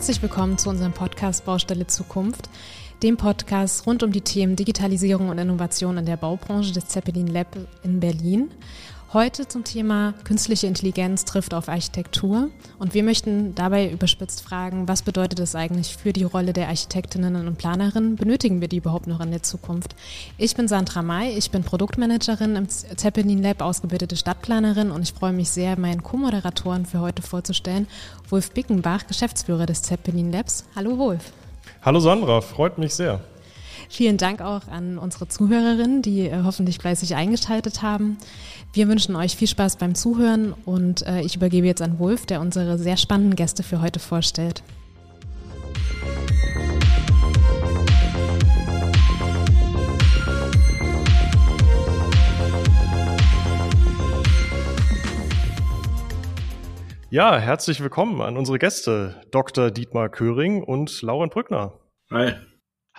Herzlich willkommen zu unserem Podcast Baustelle Zukunft, dem Podcast rund um die Themen Digitalisierung und Innovation in der Baubranche des Zeppelin Lab in Berlin. Heute zum Thema künstliche Intelligenz trifft auf Architektur und wir möchten dabei überspitzt fragen, was bedeutet es eigentlich für die Rolle der Architektinnen und Planerinnen? Benötigen wir die überhaupt noch in der Zukunft? Ich bin Sandra May, ich bin Produktmanagerin im Zeppelin Lab, ausgebildete Stadtplanerin und ich freue mich sehr, meinen Co-Moderatoren für heute vorzustellen, Wolf Bickenbach, Geschäftsführer des Zeppelin Labs. Hallo Wolf. Hallo Sandra, freut mich sehr. Vielen Dank auch an unsere Zuhörerinnen, die äh, hoffentlich fleißig eingeschaltet haben. Wir wünschen euch viel Spaß beim Zuhören und äh, ich übergebe jetzt an Wolf, der unsere sehr spannenden Gäste für heute vorstellt. Ja, herzlich willkommen an unsere Gäste, Dr. Dietmar Köring und Lauren Brückner. Hi.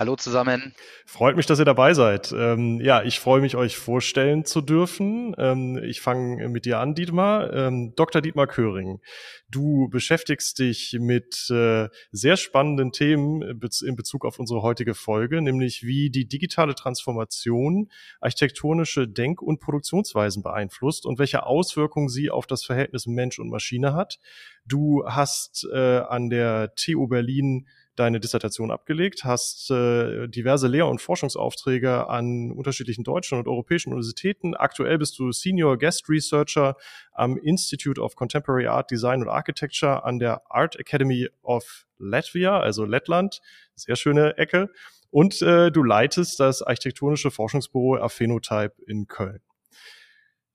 Hallo zusammen. Freut mich, dass ihr dabei seid. Ähm, ja, ich freue mich, euch vorstellen zu dürfen. Ähm, ich fange mit dir an, Dietmar. Ähm, Dr. Dietmar Köring, du beschäftigst dich mit äh, sehr spannenden Themen in Bezug auf unsere heutige Folge, nämlich wie die digitale Transformation architektonische Denk- und Produktionsweisen beeinflusst und welche Auswirkungen sie auf das Verhältnis Mensch und Maschine hat. Du hast äh, an der TU Berlin deine Dissertation abgelegt, hast äh, diverse Lehr- und Forschungsaufträge an unterschiedlichen deutschen und europäischen Universitäten. Aktuell bist du Senior Guest Researcher am Institute of Contemporary Art Design und Architecture an der Art Academy of Latvia, also Lettland. Sehr schöne Ecke. Und äh, du leitest das architektonische Forschungsbüro Aphenotype in Köln.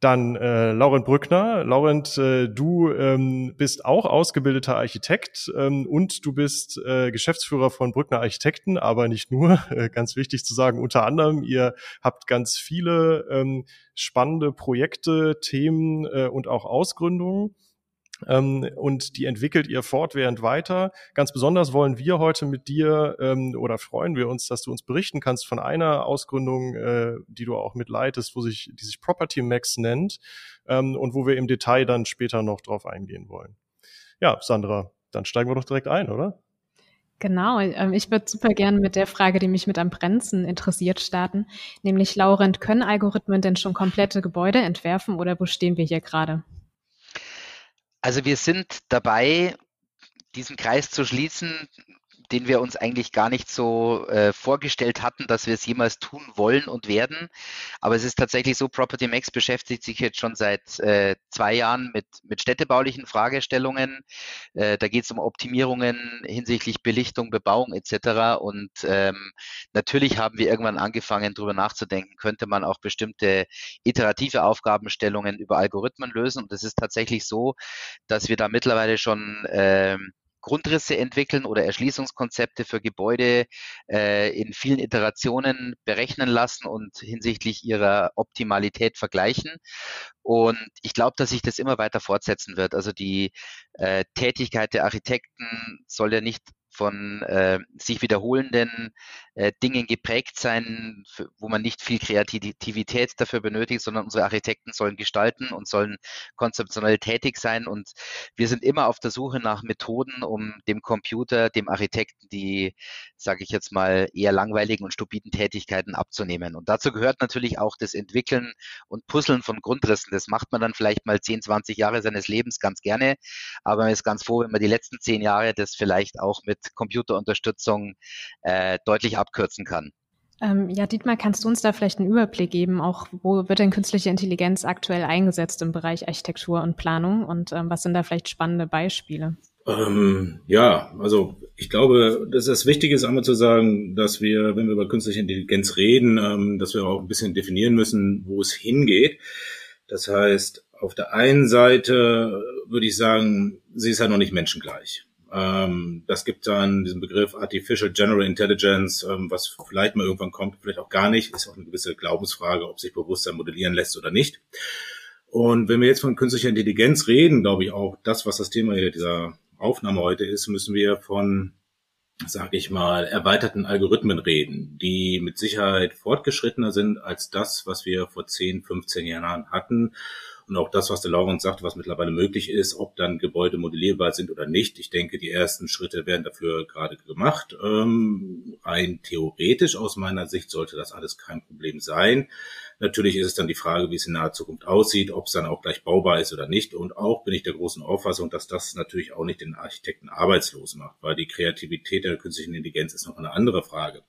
Dann äh, Laurent Brückner. Laurent, äh, du ähm, bist auch ausgebildeter Architekt ähm, und du bist äh, Geschäftsführer von Brückner Architekten, aber nicht nur. Äh, ganz wichtig zu sagen, unter anderem, ihr habt ganz viele ähm, spannende Projekte, Themen äh, und auch Ausgründungen. Ähm, und die entwickelt ihr fortwährend weiter. Ganz besonders wollen wir heute mit dir ähm, oder freuen wir uns, dass du uns berichten kannst von einer Ausgründung, äh, die du auch mitleitest, wo sich, die sich Property Max nennt ähm, und wo wir im Detail dann später noch drauf eingehen wollen. Ja, Sandra, dann steigen wir doch direkt ein, oder? Genau, ich würde super gerne mit der Frage, die mich mit am brennendsten interessiert, starten. Nämlich, Laurent, können Algorithmen denn schon komplette Gebäude entwerfen oder wo stehen wir hier gerade? Also wir sind dabei, diesen Kreis zu schließen, den wir uns eigentlich gar nicht so äh, vorgestellt hatten, dass wir es jemals tun wollen und werden. Aber es ist tatsächlich so, Property Max beschäftigt sich jetzt schon seit äh, zwei Jahren mit, mit städtebaulichen Fragestellungen. Äh, da geht es um Optimierungen hinsichtlich Belichtung, Bebauung etc. Und ähm, natürlich haben wir irgendwann angefangen, darüber nachzudenken, könnte man auch bestimmte iterative Aufgabenstellungen über Algorithmen lösen. Und es ist tatsächlich so, dass wir da mittlerweile schon ähm, Grundrisse entwickeln oder Erschließungskonzepte für Gebäude äh, in vielen Iterationen berechnen lassen und hinsichtlich ihrer Optimalität vergleichen. Und ich glaube, dass sich das immer weiter fortsetzen wird. Also die äh, Tätigkeit der Architekten soll ja nicht von äh, sich wiederholenden äh, Dingen geprägt sein, für, wo man nicht viel Kreativität dafür benötigt, sondern unsere Architekten sollen gestalten und sollen konzeptionell tätig sein. Und wir sind immer auf der Suche nach Methoden, um dem Computer, dem Architekten die, sage ich jetzt mal, eher langweiligen und stupiden Tätigkeiten abzunehmen. Und dazu gehört natürlich auch das Entwickeln und Puzzeln von Grundrissen. Das macht man dann vielleicht mal 10, 20 Jahre seines Lebens ganz gerne, aber man ist ganz froh, wenn man die letzten zehn Jahre das vielleicht auch mit Computerunterstützung äh, deutlich abkürzen kann. Ähm, ja, Dietmar, kannst du uns da vielleicht einen Überblick geben, auch wo wird denn künstliche Intelligenz aktuell eingesetzt im Bereich Architektur und Planung und ähm, was sind da vielleicht spannende Beispiele? Ähm, ja, also ich glaube, dass es wichtig ist, einmal zu sagen, dass wir, wenn wir über künstliche Intelligenz reden, ähm, dass wir auch ein bisschen definieren müssen, wo es hingeht. Das heißt, auf der einen Seite würde ich sagen, sie ist halt noch nicht menschengleich. Ähm, das gibt dann diesen Begriff Artificial General Intelligence, ähm, was vielleicht mal irgendwann kommt, vielleicht auch gar nicht. Ist auch eine gewisse Glaubensfrage, ob sich Bewusstsein modellieren lässt oder nicht. Und wenn wir jetzt von künstlicher Intelligenz reden, glaube ich auch, das, was das Thema dieser Aufnahme heute ist, müssen wir von, sage ich mal, erweiterten Algorithmen reden, die mit Sicherheit fortgeschrittener sind als das, was wir vor 10, 15 Jahren hatten Und auch das, was der Laurent sagte, was mittlerweile möglich ist, ob dann Gebäude modellierbar sind oder nicht. Ich denke, die ersten Schritte werden dafür gerade gemacht. Ähm, rein theoretisch aus meiner Sicht sollte das alles kein Problem sein. Natürlich ist es dann die Frage, wie es in naher Zukunft aussieht, ob es dann auch gleich baubar ist oder nicht. Und auch bin ich der großen Auffassung, dass das natürlich auch nicht den Architekten arbeitslos macht, weil die Kreativität der künstlichen Intelligenz ist noch eine andere Frage.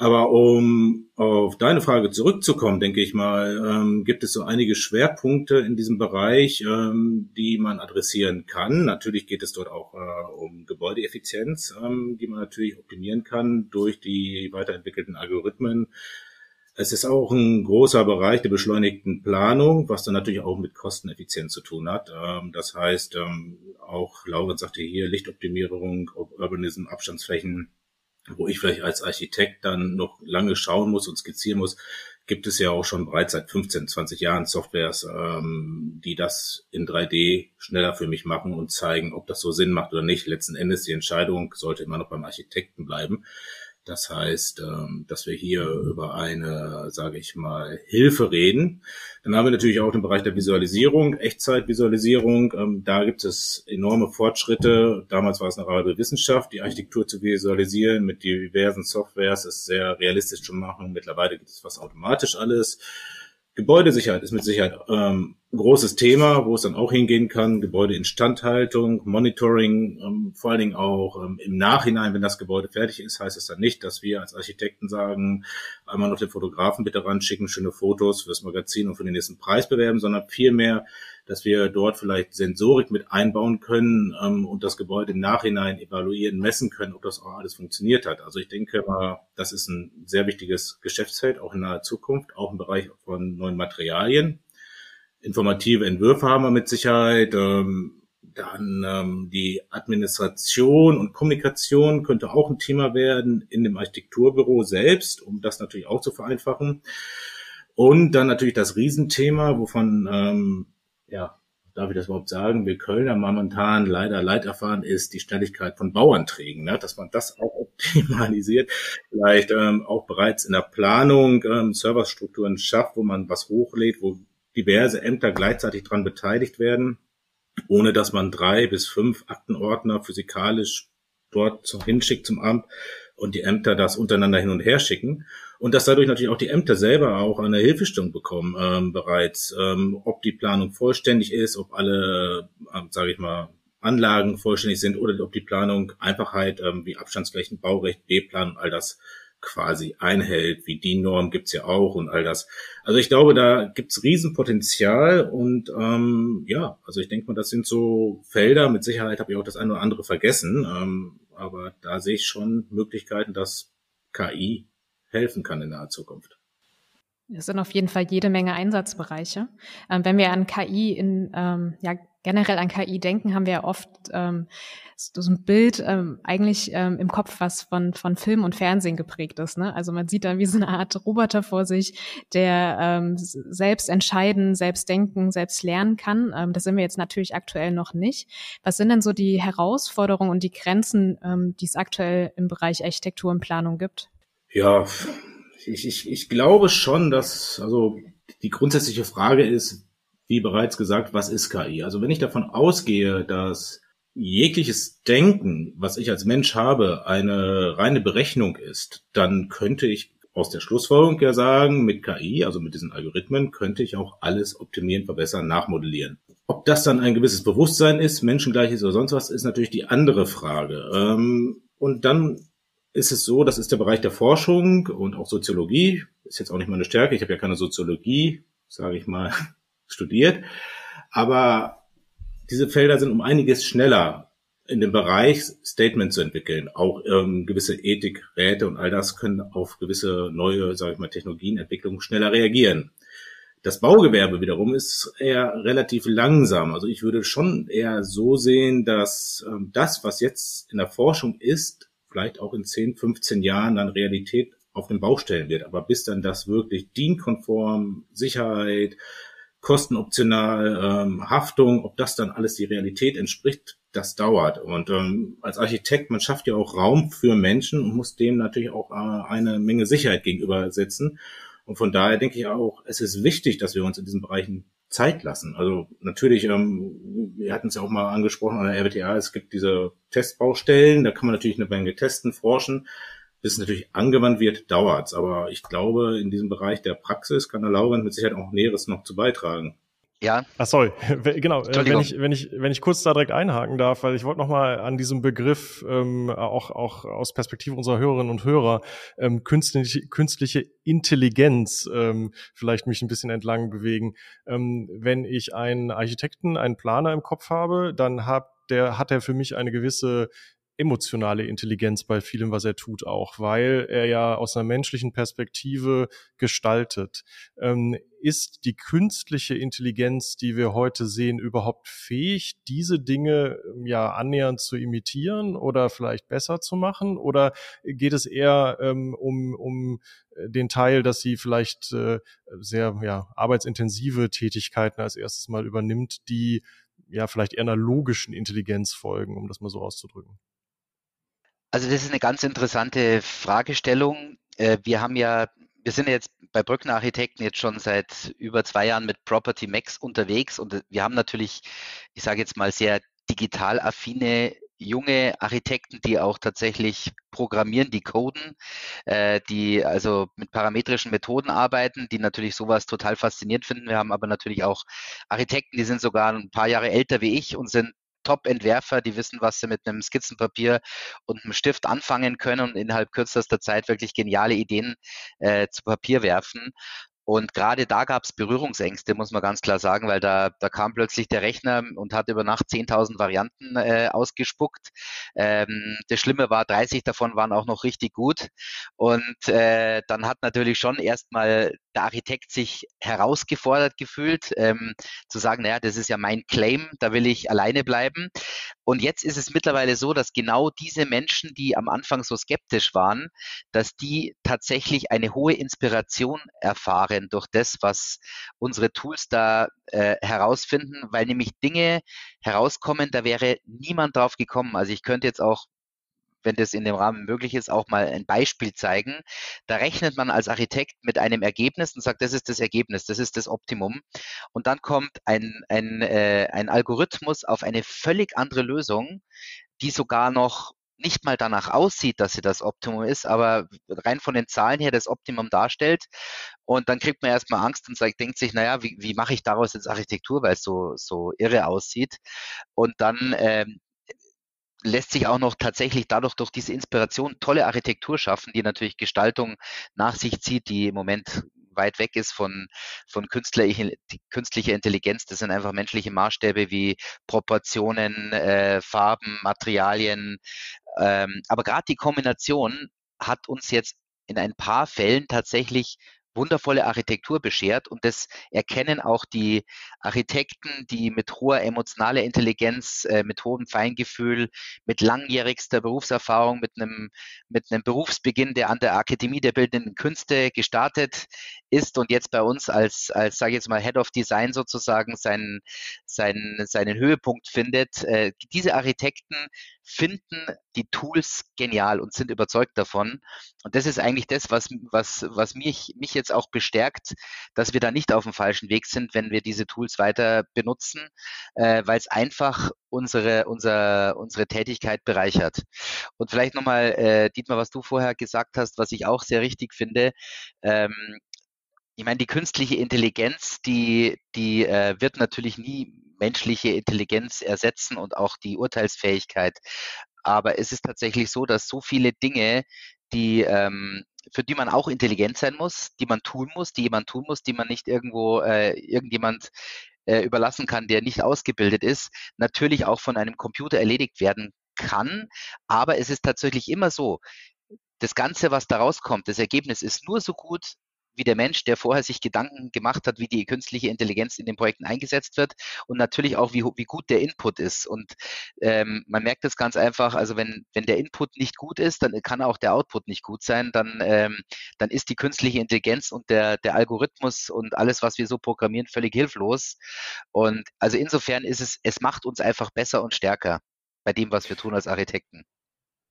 Aber um auf deine Frage zurückzukommen, denke ich mal, ähm, gibt es so einige Schwerpunkte in diesem Bereich, ähm, die man adressieren kann. Natürlich geht es dort auch äh, um Gebäudeeffizienz, ähm, die man natürlich optimieren kann durch die weiterentwickelten Algorithmen. Es ist auch ein großer Bereich der beschleunigten Planung, was dann natürlich auch mit Kosteneffizienz zu tun hat. Ähm, das heißt, ähm, auch Laurent sagte hier Lichtoptimierung, Urbanism, Abstandsflächen, wo ich vielleicht als Architekt dann noch lange schauen muss und skizzieren muss, gibt es ja auch schon bereits seit 15, 20 Jahren Softwares, ähm, die das in 3D schneller für mich machen und zeigen, ob das so Sinn macht oder nicht. Letzten Endes die Entscheidung sollte immer noch beim Architekten bleiben. Das heißt, ähm, dass wir hier über eine, sage ich mal, Hilfe reden. Dann haben wir natürlich auch den Bereich der Visualisierung, Echtzeitvisualisierung. Ähm, da gibt es enorme Fortschritte. Damals war es eine reine Wissenschaft, die Architektur zu visualisieren mit diversen Softwares, ist sehr realistisch zu machen. Mittlerweile gibt es fast automatisch alles. Gebäudesicherheit ist mit Sicherheit ähm, ein großes Thema, wo es dann auch hingehen kann. Gebäudeinstandhaltung, Monitoring, ähm, vor allen Dingen auch ähm, im Nachhinein, wenn das Gebäude fertig ist, heißt es dann nicht, dass wir als Architekten sagen, einmal noch den Fotografen bitte ran, schicken schöne Fotos fürs Magazin und für den nächsten Preis bewerben, sondern vielmehr dass wir dort vielleicht Sensorik mit einbauen können ähm, und das Gebäude im Nachhinein evaluieren, messen können, ob das auch alles funktioniert hat. Also ich denke das ist ein sehr wichtiges Geschäftsfeld, auch in naher Zukunft, auch im Bereich von neuen Materialien. Informative Entwürfe haben wir mit Sicherheit. Ähm, dann ähm, die Administration und Kommunikation könnte auch ein Thema werden in dem Architekturbüro selbst, um das natürlich auch zu vereinfachen. Und dann natürlich das Riesenthema, wovon ähm, ja, darf ich das überhaupt sagen, wir Kölner momentan leider leid erfahren, ist die Schnelligkeit von Bauanträgen, ne? dass man das auch optimalisiert, vielleicht ähm, auch bereits in der Planung ähm, Serverstrukturen schafft, wo man was hochlädt, wo diverse Ämter gleichzeitig dran beteiligt werden, ohne dass man drei bis fünf Aktenordner physikalisch dort hinschickt zum Amt und die Ämter das untereinander hin und her schicken und dass dadurch natürlich auch die Ämter selber auch eine Hilfestellung bekommen ähm, bereits, ähm, ob die Planung vollständig ist, ob alle, ähm, sage ich mal, Anlagen vollständig sind oder ob die Planung Einfachheit ähm, wie Abstandsflächen, Baurecht, B-Plan, all das quasi einhält, wie die Norm gibt's ja auch und all das. Also ich glaube, da gibt's Riesenpotenzial und ähm, ja, also ich denke mal, das sind so Felder, mit Sicherheit habe ich auch das eine oder andere vergessen, ähm, aber da sehe ich schon Möglichkeiten, dass KI helfen kann in naher Zukunft. Es sind auf jeden Fall jede Menge Einsatzbereiche. Ähm, wenn wir an KI in, ähm, ja, generell an KI denken, haben wir ja oft ähm, so ein Bild ähm, eigentlich ähm, im Kopf, was von, von Film und Fernsehen geprägt ist. Ne? Also man sieht da wie so eine Art Roboter vor sich, der ähm, selbst entscheiden, selbst denken, selbst lernen kann. Ähm, das sind wir jetzt natürlich aktuell noch nicht. Was sind denn so die Herausforderungen und die Grenzen, ähm, die es aktuell im Bereich Architektur und Planung gibt? Ja, ich, ich, ich glaube schon, dass, also die grundsätzliche Frage ist, wie bereits gesagt, was ist KI? Also wenn ich davon ausgehe, dass jegliches Denken, was ich als Mensch habe, eine reine Berechnung ist, dann könnte ich aus der Schlussfolgerung ja sagen, mit KI, also mit diesen Algorithmen, könnte ich auch alles optimieren, verbessern, nachmodellieren. Ob das dann ein gewisses Bewusstsein ist, menschengleich ist oder sonst was, ist natürlich die andere Frage. Ähm, und dann ist es so, das ist der Bereich der Forschung und auch Soziologie. Ist jetzt auch nicht meine Stärke. Ich habe ja keine Soziologie, sage ich mal, studiert. Aber diese Felder sind um einiges schneller in dem Bereich Statement zu entwickeln. Auch ähm, gewisse Ethikräte und all das können auf gewisse neue, sage ich mal, Technologienentwicklungen schneller reagieren. Das Baugewerbe wiederum ist eher relativ langsam. Also ich würde schon eher so sehen, dass ähm, das, was jetzt in der Forschung ist, vielleicht auch in 10, 15 Jahren dann Realität auf den Baustellen wird. Aber bis dann das wirklich dienkonform, Sicherheit, kostenoptional, ähm, Haftung, ob das dann alles die Realität entspricht, das dauert. Und ähm, als Architekt, man schafft ja auch Raum für Menschen und muss dem natürlich auch äh, eine Menge Sicherheit gegenübersetzen. Und von daher denke ich auch, es ist wichtig, dass wir uns in diesen Bereichen Zeit lassen. Also natürlich, ähm, wir hatten es ja auch mal angesprochen an der RWTA, es gibt diese Testbaustellen, da kann man natürlich eine Menge testen, forschen. Bis es natürlich angewandt wird, dauert's. Aber ich glaube, in diesem Bereich der Praxis kann der Laurent mit Sicherheit auch Näheres noch zu beitragen. Ja. Ach sorry, genau. Äh, wenn ich, wenn ich, wenn ich kurz da direkt einhaken darf, weil ich wollte nochmal an diesem Begriff ähm, auch, auch aus Perspektive unserer Hörerinnen und Hörer ähm, künstliche, künstliche Intelligenz ähm, vielleicht mich ein bisschen entlang bewegen. Ähm, wenn ich einen Architekten, einen Planer im Kopf habe, dann hat der hat er für mich eine gewisse emotionale Intelligenz bei vielem, was er tut, auch, weil er ja aus einer menschlichen Perspektive gestaltet. Ähm, ist die künstliche Intelligenz, die wir heute sehen, überhaupt fähig, diese Dinge ähm, ja annähernd zu imitieren oder vielleicht besser zu machen? Oder geht es eher ähm, um, um den Teil, dass sie vielleicht äh, sehr ja, arbeitsintensive Tätigkeiten als erstes mal übernimmt, die ja vielleicht eher einer logischen Intelligenz folgen, um das mal so auszudrücken? Also das ist eine ganz interessante Fragestellung. Äh, wir haben ja, wir sind jetzt bei Brückner Architekten jetzt schon seit über zwei Jahren mit Property Max unterwegs und wir haben natürlich, ich sage jetzt mal, sehr digital affine junge Architekten, die auch tatsächlich programmieren, die coden, äh, die also mit parametrischen Methoden arbeiten, die natürlich sowas total faszinierend finden. Wir haben aber natürlich auch Architekten, die sind sogar ein paar Jahre älter wie ich und sind Top-Entwerfer, die wissen, was sie mit einem Skizzenpapier und einem Stift anfangen können und innerhalb kürzester Zeit wirklich geniale Ideen äh, zu Papier werfen. Und gerade da gab es Berührungsängste, muss man ganz klar sagen, weil da, da kam plötzlich der Rechner und hat über Nacht 10.000 Varianten äh, ausgespuckt. Ähm, das Schlimme war, 30 davon waren auch noch richtig gut. Und äh, dann hat natürlich schon erstmal der Architekt sich herausgefordert gefühlt, ähm, zu sagen, naja, das ist ja mein Claim, da will ich alleine bleiben. Und jetzt ist es mittlerweile so, dass genau diese Menschen, die am Anfang so skeptisch waren, dass die tatsächlich eine hohe Inspiration erfahren durch das, was unsere Tools da äh, herausfinden, weil nämlich Dinge herauskommen, da wäre niemand drauf gekommen. Also ich könnte jetzt auch wenn das in dem Rahmen möglich ist, auch mal ein Beispiel zeigen. Da rechnet man als Architekt mit einem Ergebnis und sagt, das ist das Ergebnis, das ist das Optimum. Und dann kommt ein, ein, äh, ein Algorithmus auf eine völlig andere Lösung, die sogar noch nicht mal danach aussieht, dass sie das Optimum ist, aber rein von den Zahlen her das Optimum darstellt. Und dann kriegt man erstmal Angst und sagt, denkt sich, naja, wie, wie mache ich daraus jetzt Architektur, weil es so, so irre aussieht. Und dann ähm, lässt sich auch noch tatsächlich dadurch durch diese Inspiration tolle Architektur schaffen, die natürlich Gestaltung nach sich zieht, die im Moment weit weg ist von, von künstlicher, künstlicher Intelligenz. Das sind einfach menschliche Maßstäbe wie Proportionen, äh, Farben, Materialien. Ähm, aber gerade die Kombination hat uns jetzt in ein paar Fällen tatsächlich wundervolle Architektur beschert und das erkennen auch die Architekten, die mit hoher emotionaler Intelligenz, äh, mit hohem Feingefühl, mit langjährigster Berufserfahrung, mit einem, mit einem Berufsbeginn, der an der Akademie der Bildenden Künste gestartet ist und jetzt bei uns als, als sage ich jetzt mal, Head of Design sozusagen seinen, seinen, seinen Höhepunkt findet. Äh, diese Architekten finden die Tools genial und sind überzeugt davon. Und das ist eigentlich das, was, was, was mich, mich jetzt auch bestärkt, dass wir da nicht auf dem falschen Weg sind, wenn wir diese Tools weiter benutzen, äh, weil es einfach unsere, unsere, unsere Tätigkeit bereichert. Und vielleicht nochmal, äh, Dietmar, was du vorher gesagt hast, was ich auch sehr richtig finde, ähm, ich meine, die künstliche Intelligenz, die, die äh, wird natürlich nie menschliche Intelligenz ersetzen und auch die Urteilsfähigkeit. Aber es ist tatsächlich so, dass so viele Dinge, die, ähm, für die man auch intelligent sein muss, die man tun muss, die jemand tun muss, die man nicht irgendwo äh, irgendjemand äh, überlassen kann, der nicht ausgebildet ist, natürlich auch von einem Computer erledigt werden kann. Aber es ist tatsächlich immer so, das Ganze, was da rauskommt, das Ergebnis ist nur so gut, wie der Mensch, der vorher sich Gedanken gemacht hat, wie die künstliche Intelligenz in den Projekten eingesetzt wird und natürlich auch, wie, wie gut der Input ist. Und ähm, man merkt das ganz einfach, also wenn, wenn der Input nicht gut ist, dann kann auch der Output nicht gut sein, dann, ähm, dann ist die künstliche Intelligenz und der, der Algorithmus und alles, was wir so programmieren, völlig hilflos. Und also insofern ist es, es macht uns einfach besser und stärker bei dem, was wir tun als Architekten.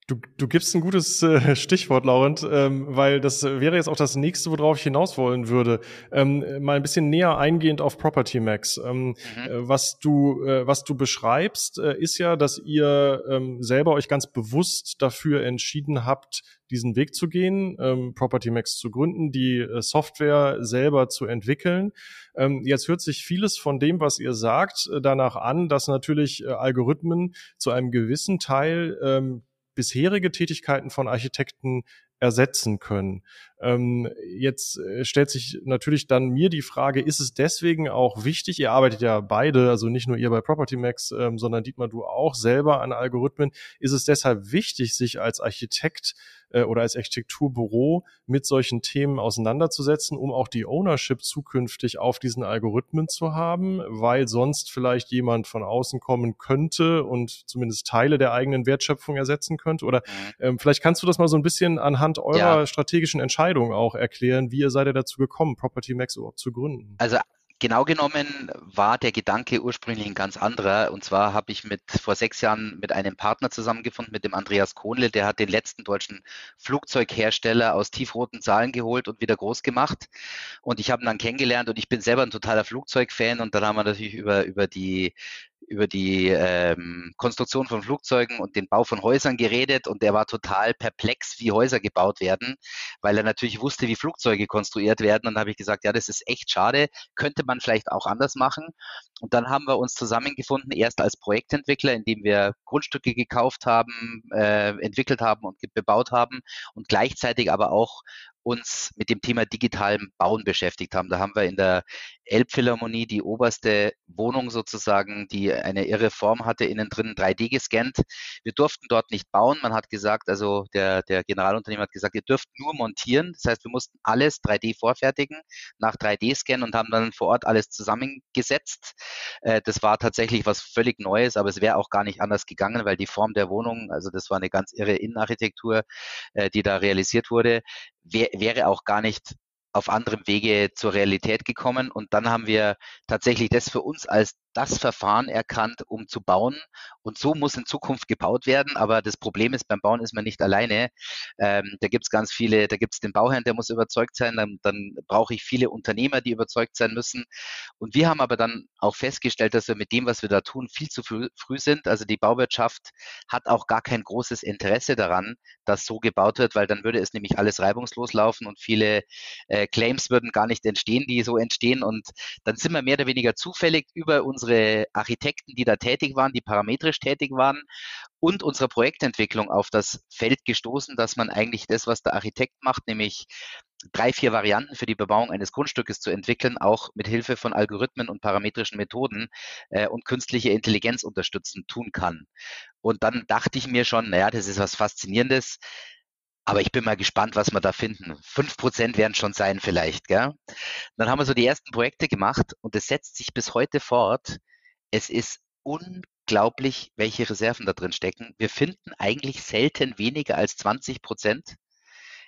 Du, du gibst ein gutes äh, Stichwort, Laurent, ähm, weil das wäre jetzt auch das nächste, worauf ich hinaus wollen würde. Ähm, mal ein bisschen näher eingehend auf Property Max. Ähm, mhm. äh, was du, äh, was du beschreibst, äh, ist ja, dass ihr ähm, selber euch ganz bewusst dafür entschieden habt, diesen Weg zu gehen, ähm, Property Max zu gründen, die äh, Software selber zu entwickeln. Ähm, jetzt hört sich vieles von dem, was ihr sagt, äh, danach an, dass natürlich äh, Algorithmen zu einem gewissen Teil ähm, bisherige Tätigkeiten von Architekten ersetzen können. Ähm, jetzt äh, stellt sich natürlich dann mir die Frage, ist es deswegen auch wichtig, ihr arbeitet ja beide, also nicht nur ihr bei Property Max, ähm, sondern Dietmar, du auch selber an Algorithmen, ist es deshalb wichtig, sich als Architekt äh, oder als Architekturbüro mit solchen Themen auseinanderzusetzen, um auch die Ownership zukünftig auf diesen Algorithmen zu haben, weil sonst vielleicht jemand von außen kommen könnte und zumindest Teile der eigenen Wertschöpfung ersetzen könnte? Oder mhm. ähm, vielleicht kannst du das mal so ein bisschen anhand eurer ja. strategischen Entscheidung auch erklären, wie ihr seid ihr dazu gekommen, Property Max überhaupt zu gründen? Also Genau genommen war der Gedanke ursprünglich ein ganz anderer. Und zwar habe ich mit vor sechs Jahren mit einem Partner zusammengefunden, mit dem Andreas Kohnle. Der hat den letzten deutschen Flugzeughersteller aus tiefroten Zahlen geholt und wieder groß gemacht. Und ich habe ihn dann kennengelernt und ich bin selber ein totaler Flugzeugfan. Und dann haben wir natürlich über, über die über die ähm, Konstruktion von Flugzeugen und den Bau von Häusern geredet und er war total perplex, wie Häuser gebaut werden, weil er natürlich wusste, wie Flugzeuge konstruiert werden. Und dann habe ich gesagt, ja, das ist echt schade, könnte man vielleicht auch anders machen. Und dann haben wir uns zusammengefunden, erst als Projektentwickler, indem wir Grundstücke gekauft haben, äh, entwickelt haben und bebaut haben und gleichzeitig aber auch uns mit dem Thema digitalem Bauen beschäftigt haben. Da haben wir in der Elbphilharmonie die oberste Wohnung sozusagen, die eine irre Form hatte, innen drin 3D gescannt. Wir durften dort nicht bauen. Man hat gesagt, also der, der Generalunternehmer hat gesagt, ihr dürft nur montieren. Das heißt, wir mussten alles 3D vorfertigen, nach 3D-Scan und haben dann vor Ort alles zusammengesetzt. Äh, das war tatsächlich was völlig Neues, aber es wäre auch gar nicht anders gegangen, weil die Form der Wohnung, also das war eine ganz irre Innenarchitektur, äh, die da realisiert wurde, wäre auch gar nicht auf anderem Wege zur Realität gekommen. Und dann haben wir tatsächlich das für uns als das Verfahren erkannt, um zu bauen. Und so muss in Zukunft gebaut werden. Aber das Problem ist, beim Bauen ist man nicht alleine. Ähm, da gibt es ganz viele, da gibt es den Bauherrn, der muss überzeugt sein. Dann, dann brauche ich viele Unternehmer, die überzeugt sein müssen. Und wir haben aber dann auch festgestellt, dass wir mit dem, was wir da tun, viel zu früh, früh sind. Also die Bauwirtschaft hat auch gar kein großes Interesse daran, dass so gebaut wird, weil dann würde es nämlich alles reibungslos laufen und viele äh, Claims würden gar nicht entstehen, die so entstehen. Und dann sind wir mehr oder weniger zufällig über unsere unsere Architekten, die da tätig waren, die parametrisch tätig waren und unsere Projektentwicklung auf das Feld gestoßen, dass man eigentlich das, was der Architekt macht, nämlich drei, vier Varianten für die Bebauung eines Grundstückes zu entwickeln, auch mit Hilfe von Algorithmen und parametrischen Methoden äh, und künstliche Intelligenz unterstützen tun kann. Und dann dachte ich mir schon, naja, das ist was Faszinierendes. Aber ich bin mal gespannt, was wir da finden. Fünf Prozent werden schon sein vielleicht. Gell? Dann haben wir so die ersten Projekte gemacht und es setzt sich bis heute fort. Es ist unglaublich, welche Reserven da drin stecken. Wir finden eigentlich selten weniger als 20 Prozent.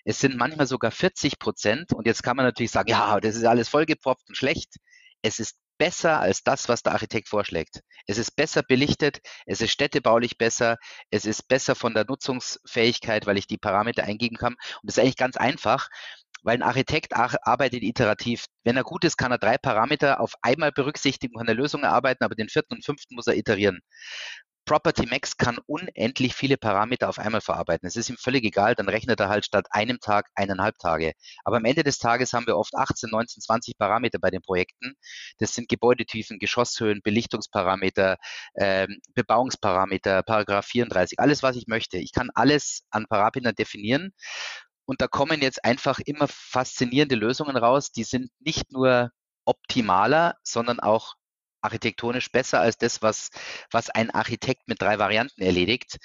Es sind manchmal sogar 40 Prozent. Und jetzt kann man natürlich sagen, ja, das ist alles vollgepfropft und schlecht. Es ist besser als das, was der Architekt vorschlägt. Es ist besser belichtet, es ist städtebaulich besser, es ist besser von der Nutzungsfähigkeit, weil ich die Parameter eingeben kann. Und das ist eigentlich ganz einfach, weil ein Architekt arbeitet iterativ. Wenn er gut ist, kann er drei Parameter auf einmal berücksichtigen und eine Lösung erarbeiten, aber den vierten und fünften muss er iterieren. Property Max kann unendlich viele Parameter auf einmal verarbeiten. Es ist ihm völlig egal, dann rechnet er halt statt einem Tag eineinhalb Tage. Aber am Ende des Tages haben wir oft 18, 19, 20 Parameter bei den Projekten. Das sind Gebäudetiefen, Geschosshöhen, Belichtungsparameter, äh, Bebauungsparameter, Paragraph 34, alles, was ich möchte. Ich kann alles an Parametern definieren. Und da kommen jetzt einfach immer faszinierende Lösungen raus. Die sind nicht nur optimaler, sondern auch architektonisch besser als das, was, was ein Architekt mit drei Varianten erledigt.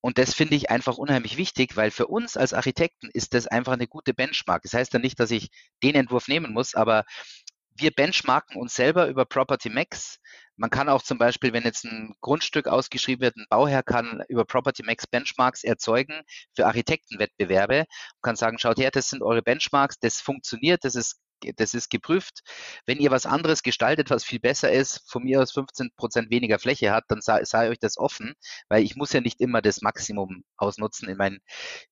Und das finde ich einfach unheimlich wichtig, weil für uns als Architekten ist das einfach eine gute Benchmark. Das heißt ja nicht, dass ich den Entwurf nehmen muss, aber wir benchmarken uns selber über Property Max. Man kann auch zum Beispiel, wenn jetzt ein Grundstück ausgeschrieben wird, ein Bauherr kann über Property Max Benchmarks erzeugen für Architektenwettbewerbe und kann sagen, schaut her, das sind eure Benchmarks, das funktioniert, das ist das ist geprüft. Wenn ihr was anderes gestaltet, was viel besser ist, von mir aus 15 Prozent weniger Fläche hat, dann sei, sei euch das offen, weil ich muss ja nicht immer das Maximum ausnutzen. In meinen,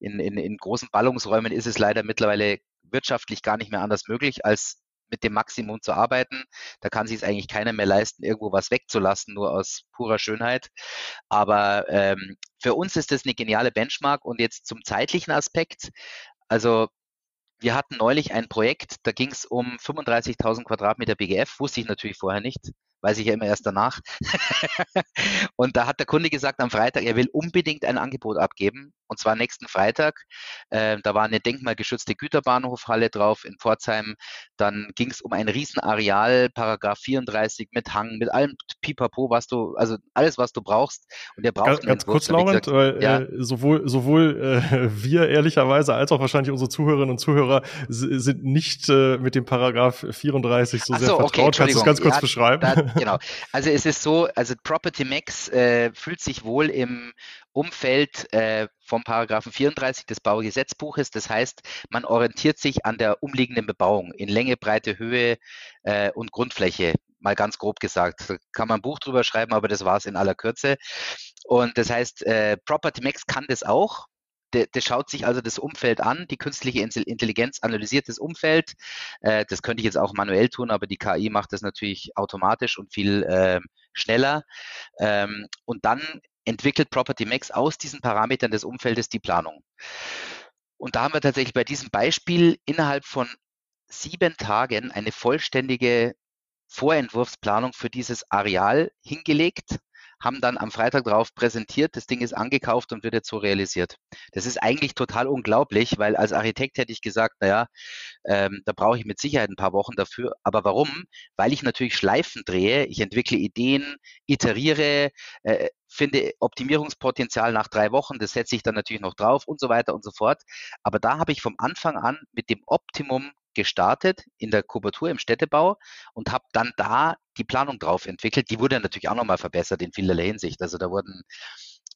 in, in, in großen Ballungsräumen ist es leider mittlerweile wirtschaftlich gar nicht mehr anders möglich, als mit dem Maximum zu arbeiten. Da kann sich es eigentlich keiner mehr leisten, irgendwo was wegzulassen, nur aus purer Schönheit. Aber ähm, für uns ist das eine geniale Benchmark. Und jetzt zum zeitlichen Aspekt. Also wir hatten neulich ein Projekt, da ging es um 35.000 Quadratmeter BGF, wusste ich natürlich vorher nicht weiß ich ja immer erst danach. und da hat der Kunde gesagt am Freitag, er will unbedingt ein Angebot abgeben. Und zwar nächsten Freitag. Äh, da war eine denkmalgeschützte Güterbahnhofhalle drauf in Pforzheim. Dann ging es um ein Riesenareal, Paragraph 34 mit Hang, mit allem Pipapo, was du, also alles, was du brauchst. Und der braucht ganz, ganz kurz, Laurent, weil ja. äh, sowohl, sowohl äh, wir ehrlicherweise als auch wahrscheinlich unsere Zuhörerinnen und Zuhörer sind nicht äh, mit dem Paragraph 34 so, so sehr vertraut. Okay, Kannst du es ganz kurz ja, beschreiben? Da, genau. Also es ist so, also Property Max äh, fühlt sich wohl im Umfeld äh, vom Paragraphen 34 des Baugesetzbuches. Das heißt, man orientiert sich an der umliegenden Bebauung in Länge, Breite, Höhe äh, und Grundfläche. Mal ganz grob gesagt. Da kann man ein Buch drüber schreiben, aber das war es in aller Kürze. Und das heißt, äh, Property Max kann das auch der, der schaut sich also das Umfeld an, die künstliche Intelligenz analysiert das Umfeld. Äh, das könnte ich jetzt auch manuell tun, aber die KI macht das natürlich automatisch und viel äh, schneller. Ähm, und dann entwickelt Property Max aus diesen Parametern des Umfeldes die Planung. Und da haben wir tatsächlich bei diesem Beispiel innerhalb von sieben Tagen eine vollständige Vorentwurfsplanung für dieses Areal hingelegt haben dann am Freitag darauf präsentiert, das Ding ist angekauft und wird jetzt so realisiert. Das ist eigentlich total unglaublich, weil als Architekt hätte ich gesagt, naja, ähm, da brauche ich mit Sicherheit ein paar Wochen dafür. Aber warum? Weil ich natürlich Schleifen drehe, ich entwickle Ideen, iteriere, äh, finde Optimierungspotenzial nach drei Wochen, das setze ich dann natürlich noch drauf und so weiter und so fort. Aber da habe ich vom Anfang an mit dem Optimum gestartet in der Kubatur im Städtebau und habe dann da die Planung drauf entwickelt. Die wurde natürlich auch nochmal verbessert in vielerlei Hinsicht. Also da wurden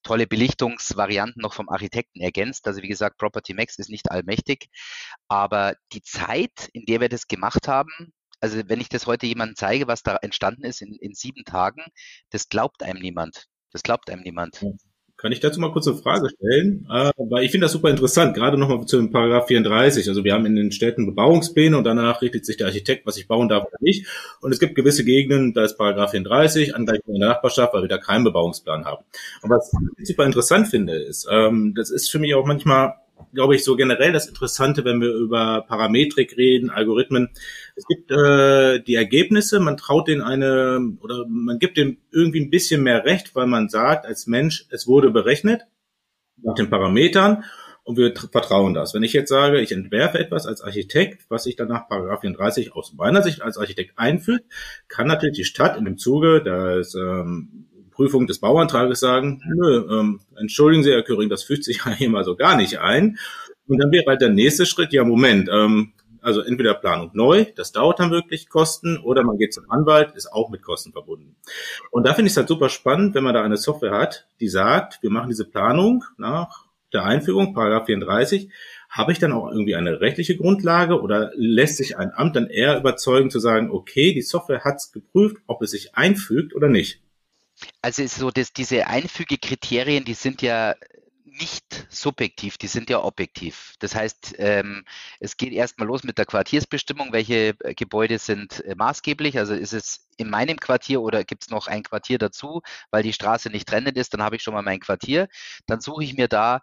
tolle Belichtungsvarianten noch vom Architekten ergänzt. Also wie gesagt, Property Max ist nicht allmächtig, aber die Zeit, in der wir das gemacht haben, also wenn ich das heute jemandem zeige, was da entstanden ist in, in sieben Tagen, das glaubt einem niemand. Das glaubt einem niemand. Kann ich dazu mal kurz eine Frage stellen? Äh, weil ich finde das super interessant, gerade nochmal zu dem Paragraph 34. Also wir haben in den Städten Bebauungspläne und danach richtet sich der Architekt, was ich bauen darf oder nicht. Und es gibt gewisse Gegenden, da ist Paragraph 34, Angleichung in der Nachbarschaft, weil wir da keinen Bebauungsplan haben. Und was ich super interessant finde, ist, ähm, das ist für mich auch manchmal glaube ich, so generell das Interessante, wenn wir über Parametrik reden, Algorithmen. Es gibt äh, die Ergebnisse, man traut denen eine oder man gibt dem irgendwie ein bisschen mehr Recht, weil man sagt als Mensch, es wurde berechnet nach den Parametern und wir vertrauen das. Wenn ich jetzt sage, ich entwerfe etwas als Architekt, was sich dann nach Paragraph 34 aus meiner Sicht als Architekt einführt, kann natürlich die Stadt in dem Zuge des ähm, Prüfung des Bauantrages sagen, nö, ähm, entschuldigen Sie, Herr Köring, das fügt sich hier mal so gar nicht ein. Und dann wäre halt der nächste Schritt, ja, Moment, ähm, also entweder Planung neu, das dauert dann wirklich Kosten, oder man geht zum Anwalt, ist auch mit Kosten verbunden. Und da finde ich es halt super spannend, wenn man da eine Software hat, die sagt, wir machen diese Planung nach der Einführung, Paragraph 34, habe ich dann auch irgendwie eine rechtliche Grundlage oder lässt sich ein Amt dann eher überzeugen zu sagen, okay, die Software hat es geprüft, ob es sich einfügt oder nicht? Also ist so, dass diese Einfügekriterien, die sind ja nicht subjektiv, die sind ja objektiv. Das heißt, ähm, es geht erstmal los mit der Quartiersbestimmung, welche äh, Gebäude sind äh, maßgeblich. Also ist es in meinem Quartier oder gibt es noch ein Quartier dazu, weil die Straße nicht trennend ist, dann habe ich schon mal mein Quartier. Dann suche ich mir da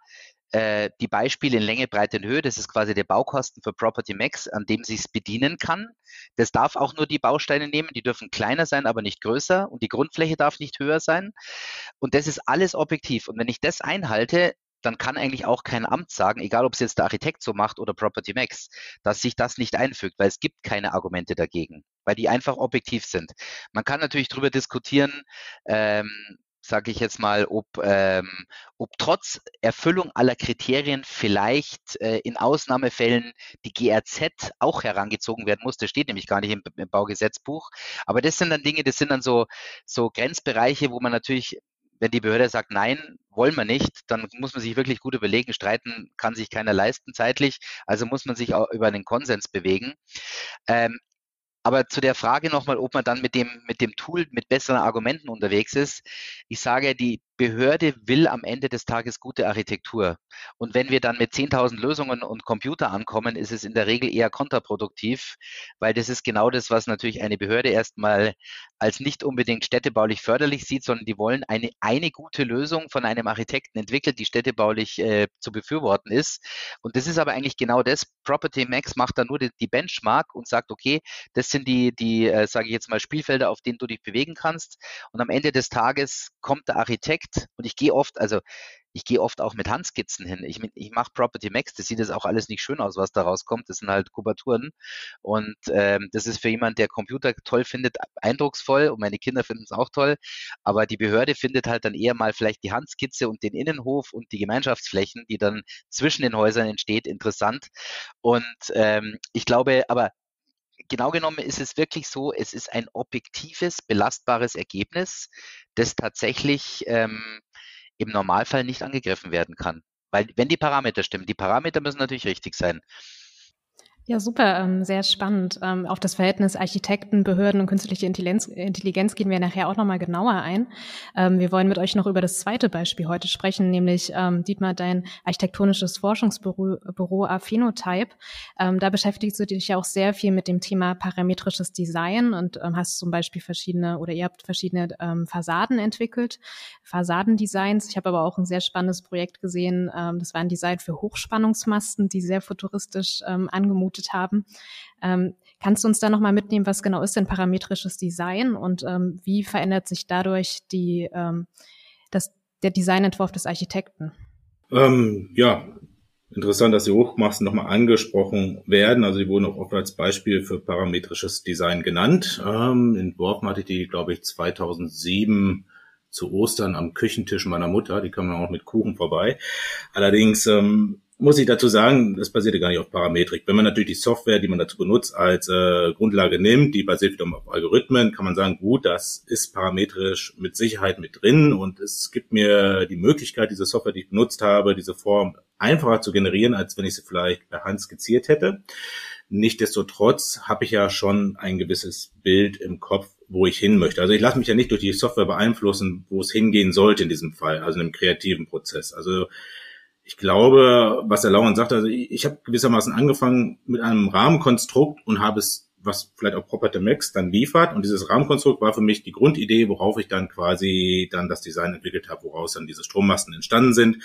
äh, die Beispiele in Länge, Breite und Höhe, das ist quasi der Baukosten für Property Max, an dem sich es bedienen kann. Das darf auch nur die Bausteine nehmen, die dürfen kleiner sein, aber nicht größer und die Grundfläche darf nicht höher sein. Und das ist alles objektiv. Und wenn ich das einhalte, dann kann eigentlich auch kein Amt sagen, egal ob es jetzt der Architekt so macht oder Property Max, dass sich das nicht einfügt, weil es gibt keine Argumente dagegen, weil die einfach objektiv sind. Man kann natürlich darüber diskutieren, ähm, sage ich jetzt mal, ob, ähm, ob trotz Erfüllung aller Kriterien vielleicht äh, in Ausnahmefällen die GRZ auch herangezogen werden muss. Das steht nämlich gar nicht im, im Baugesetzbuch. Aber das sind dann Dinge, das sind dann so, so Grenzbereiche, wo man natürlich wenn die Behörde sagt, nein, wollen wir nicht, dann muss man sich wirklich gut überlegen, streiten kann sich keiner leisten zeitlich, also muss man sich auch über einen Konsens bewegen. Ähm, aber zu der Frage nochmal, ob man dann mit dem, mit dem Tool mit besseren Argumenten unterwegs ist. Ich sage, die Behörde will am Ende des Tages gute Architektur. Und wenn wir dann mit 10.000 Lösungen und Computer ankommen, ist es in der Regel eher kontraproduktiv, weil das ist genau das, was natürlich eine Behörde erstmal als nicht unbedingt städtebaulich förderlich sieht, sondern die wollen eine, eine gute Lösung von einem Architekten entwickelt, die städtebaulich äh, zu befürworten ist. Und das ist aber eigentlich genau das. Property Max macht da nur die, die Benchmark und sagt, okay, das sind die, die äh, sage ich jetzt mal, Spielfelder, auf denen du dich bewegen kannst. Und am Ende des Tages kommt der Architekt Projekt und ich gehe oft, also ich gehe oft auch mit Handskizzen hin. Ich, ich mache Property Max, das sieht jetzt auch alles nicht schön aus, was da rauskommt. Das sind halt Kubaturen. Und ähm, das ist für jemanden, der Computer toll findet, eindrucksvoll und meine Kinder finden es auch toll. Aber die Behörde findet halt dann eher mal vielleicht die Handskizze und den Innenhof und die Gemeinschaftsflächen, die dann zwischen den Häusern entsteht, interessant. Und ähm, ich glaube, aber genau genommen ist es wirklich so, es ist ein objektives, belastbares Ergebnis, das tatsächlich ähm, im Normalfall nicht angegriffen werden kann. Weil wenn die Parameter stimmen, die Parameter müssen natürlich richtig sein. Ja, super, ähm, sehr spannend. Ähm, auf das Verhältnis Architekten, Behörden und künstliche Intelligenz, Intelligenz gehen wir nachher auch nochmal genauer ein. Ähm, wir wollen mit euch noch über das zweite Beispiel heute sprechen, nämlich Dietmar, dein architektonisches Forschungsbüro Büro Aphenotype. Da beschäftigst du dich ja auch sehr viel mit dem Thema parametrisches Design und hast zum Beispiel verschiedene oder ihr habt verschiedene Fassaden entwickelt, Fassadendesigns. Ich habe aber auch ein sehr spannendes Projekt gesehen. Das war ein Design für Hochspannungsmasten, die sehr futuristisch angemutet vermutet haben. Ähm, kannst du uns da nochmal mitnehmen, was genau ist denn parametrisches Design und ähm, wie verändert sich dadurch die, ähm, das, der Designentwurf des Architekten? Ähm, ja, interessant, dass die Hochmasten nochmal angesprochen werden. Also die wurden auch oft als Beispiel für parametrisches Design genannt. Ähm, entworfen hatte ich die, glaube ich, 2007 zu Ostern am Küchentisch meiner Mutter. Die kam auch mit Kuchen vorbei. Allerdings ähm, muss ich dazu sagen, das basiert ja gar nicht auf Parametrik. Wenn man natürlich die Software, die man dazu benutzt, als äh, Grundlage nimmt, die basiert wiederum auf Algorithmen, kann man sagen, gut, das ist parametrisch mit Sicherheit mit drin und es gibt mir die Möglichkeit, diese Software, die ich benutzt habe, diese Form einfacher zu generieren, als wenn ich sie vielleicht per Hand skizziert hätte. Nichtsdestotrotz habe ich ja schon ein gewisses Bild im Kopf, wo ich hin möchte. Also ich lasse mich ja nicht durch die Software beeinflussen, wo es hingehen sollte in diesem Fall, also in einem kreativen Prozess. Also ich glaube, was der Lauren sagt, also ich, ich habe gewissermaßen angefangen mit einem Rahmenkonstrukt und habe es, was vielleicht auch Property Max dann liefert. Und dieses Rahmenkonstrukt war für mich die Grundidee, worauf ich dann quasi dann das Design entwickelt habe, woraus dann diese Strommasten entstanden sind.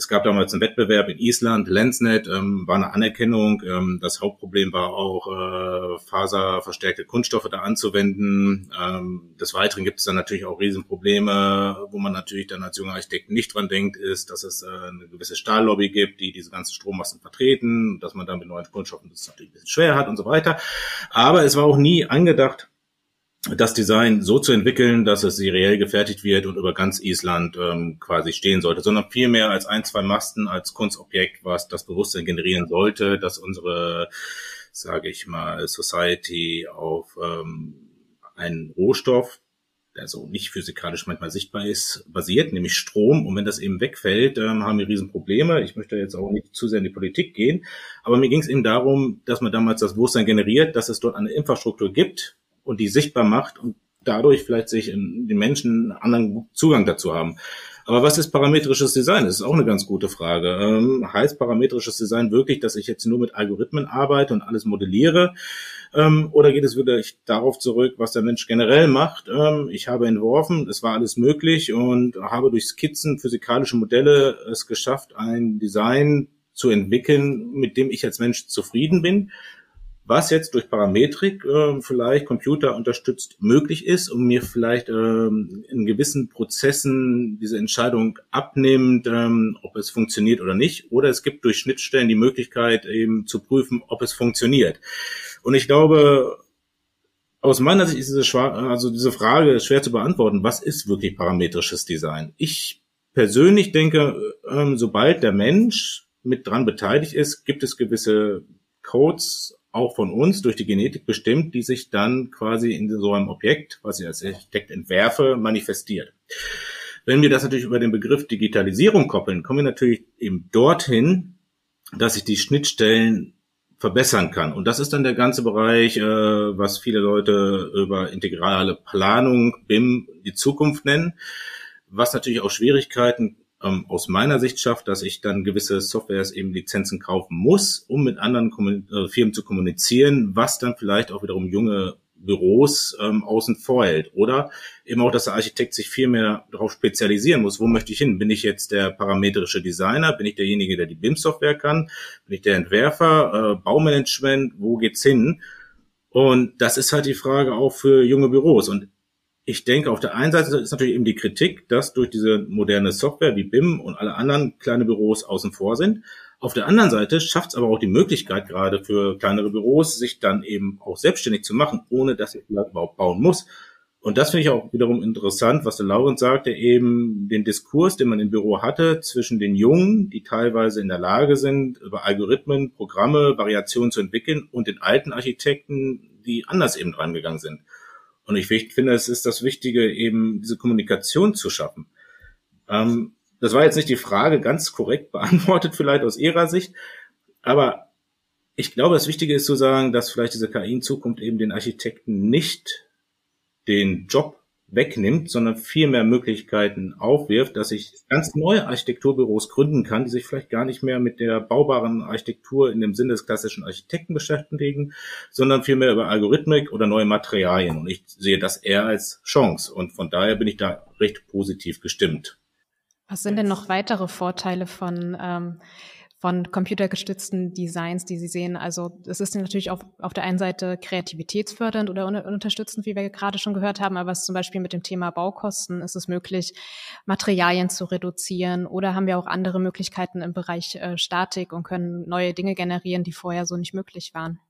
Es gab damals einen Wettbewerb in Island, Lensnet, ähm, war eine Anerkennung. Ähm, das Hauptproblem war auch, äh, faserverstärkte Kunststoffe da anzuwenden. Ähm, des Weiteren gibt es dann natürlich auch Riesenprobleme, wo man natürlich dann als junger Architekt nicht dran denkt, ist, dass es äh, eine gewisse Stahllobby gibt, die diese ganzen Strommassen vertreten, dass man dann mit neuen Kunststoffen das natürlich ein bisschen schwer hat und so weiter. Aber es war auch nie angedacht, das Design so zu entwickeln, dass es seriell gefertigt wird und über ganz Island ähm, quasi stehen sollte, sondern vielmehr als ein, zwei Masten, als Kunstobjekt, was das Bewusstsein generieren sollte, dass unsere, sage ich mal, Society auf ähm, einen Rohstoff, der so nicht physikalisch manchmal sichtbar ist, basiert, nämlich Strom. Und wenn das eben wegfällt, ähm, haben wir Riesenprobleme. Ich möchte jetzt auch nicht zu sehr in die Politik gehen, aber mir ging es eben darum, dass man damals das Bewusstsein generiert, dass es dort eine Infrastruktur gibt, und die sichtbar macht und dadurch vielleicht sich in den Menschen einen anderen Zugang dazu haben. Aber was ist parametrisches Design? Das ist auch eine ganz gute Frage. Ähm, heißt parametrisches Design wirklich, dass ich jetzt nur mit Algorithmen arbeite und alles modelliere? Ähm, oder geht es wirklich darauf zurück, was der Mensch generell macht? Ähm, ich habe entworfen, es war alles möglich und habe durch Skizzen, physikalische Modelle es geschafft, ein Design zu entwickeln, mit dem ich als Mensch zufrieden bin was jetzt durch Parametrik äh, vielleicht Computer unterstützt möglich ist und mir vielleicht ähm, in gewissen Prozessen diese Entscheidung abnimmt, ähm, ob es funktioniert oder nicht. Oder es gibt durch Schnittstellen die Möglichkeit eben zu prüfen, ob es funktioniert. Und ich glaube, aus meiner Sicht ist diese, also diese Frage schwer zu beantworten. Was ist wirklich parametrisches Design? Ich persönlich denke, ähm, sobald der Mensch mit dran beteiligt ist, gibt es gewisse Codes, auch von uns durch die Genetik bestimmt, die sich dann quasi in so einem Objekt, was ich als Architekt entwerfe, manifestiert. Wenn wir das natürlich über den Begriff Digitalisierung koppeln, kommen wir natürlich eben dorthin, dass ich die Schnittstellen verbessern kann. Und das ist dann der ganze Bereich, äh, was viele Leute über integrale Planung, BIM, die Zukunft nennen, was natürlich auch Schwierigkeiten ähm, aus meiner Sicht schafft, dass ich dann gewisse Softwares eben Lizenzen kaufen muss, um mit anderen Kommun äh, Firmen zu kommunizieren, was dann vielleicht auch wiederum junge Büros ähm, außen vor hält. Oder eben auch, dass der Architekt sich viel mehr darauf spezialisieren muss. Wo möchte ich hin? Bin ich jetzt der parametrische Designer? Bin ich derjenige, der die BIM-Software kann? Bin ich der Entwerfer? Äh, Baumanagement? Wo geht's hin? Und das ist halt die Frage auch für junge Büros. Und ich denke, auf der einen Seite ist natürlich eben die Kritik, dass durch diese moderne Software wie BIM und alle anderen kleine Büros außen vor sind. Auf der anderen Seite schafft es aber auch die Möglichkeit, gerade für kleinere Büros, sich dann eben auch selbstständig zu machen, ohne dass ich überhaupt bauen muss. Und das finde ich auch wiederum interessant, was der Laurent sagte, eben den Diskurs, den man im Büro hatte, zwischen den Jungen, die teilweise in der Lage sind, über Algorithmen, Programme, Variationen zu entwickeln, und den alten Architekten, die anders eben rangegangen sind. Und ich finde, es ist das Wichtige, eben diese Kommunikation zu schaffen. Ähm, das war jetzt nicht die Frage ganz korrekt beantwortet, vielleicht aus Ihrer Sicht, aber ich glaube, das Wichtige ist zu sagen, dass vielleicht diese KI in Zukunft eben den Architekten nicht den Job wegnimmt, sondern viel mehr Möglichkeiten aufwirft, dass ich ganz neue Architekturbüros gründen kann, die sich vielleicht gar nicht mehr mit der baubaren Architektur in dem Sinne des klassischen Architekten beschäftigen, sondern vielmehr über Algorithmik oder neue Materialien. Und ich sehe das eher als Chance. Und von daher bin ich da recht positiv gestimmt. Was sind denn noch weitere Vorteile von, ähm, von computergestützten Designs, die Sie sehen? Also es ist natürlich auf, auf der einen Seite kreativitätsfördernd oder un unterstützend, wie wir gerade schon gehört haben, aber es ist zum Beispiel mit dem Thema Baukosten ist es möglich, Materialien zu reduzieren oder haben wir auch andere Möglichkeiten im Bereich äh, Statik und können neue Dinge generieren, die vorher so nicht möglich waren?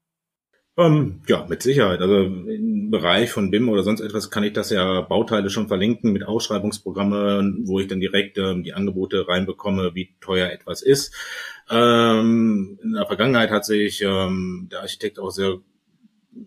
Ähm, ja, mit Sicherheit. Also im Bereich von BIM oder sonst etwas kann ich das ja Bauteile schon verlinken mit Ausschreibungsprogrammen, wo ich dann direkt ähm, die Angebote reinbekomme, wie teuer etwas ist. Ähm, in der Vergangenheit hat sich ähm, der Architekt auch sehr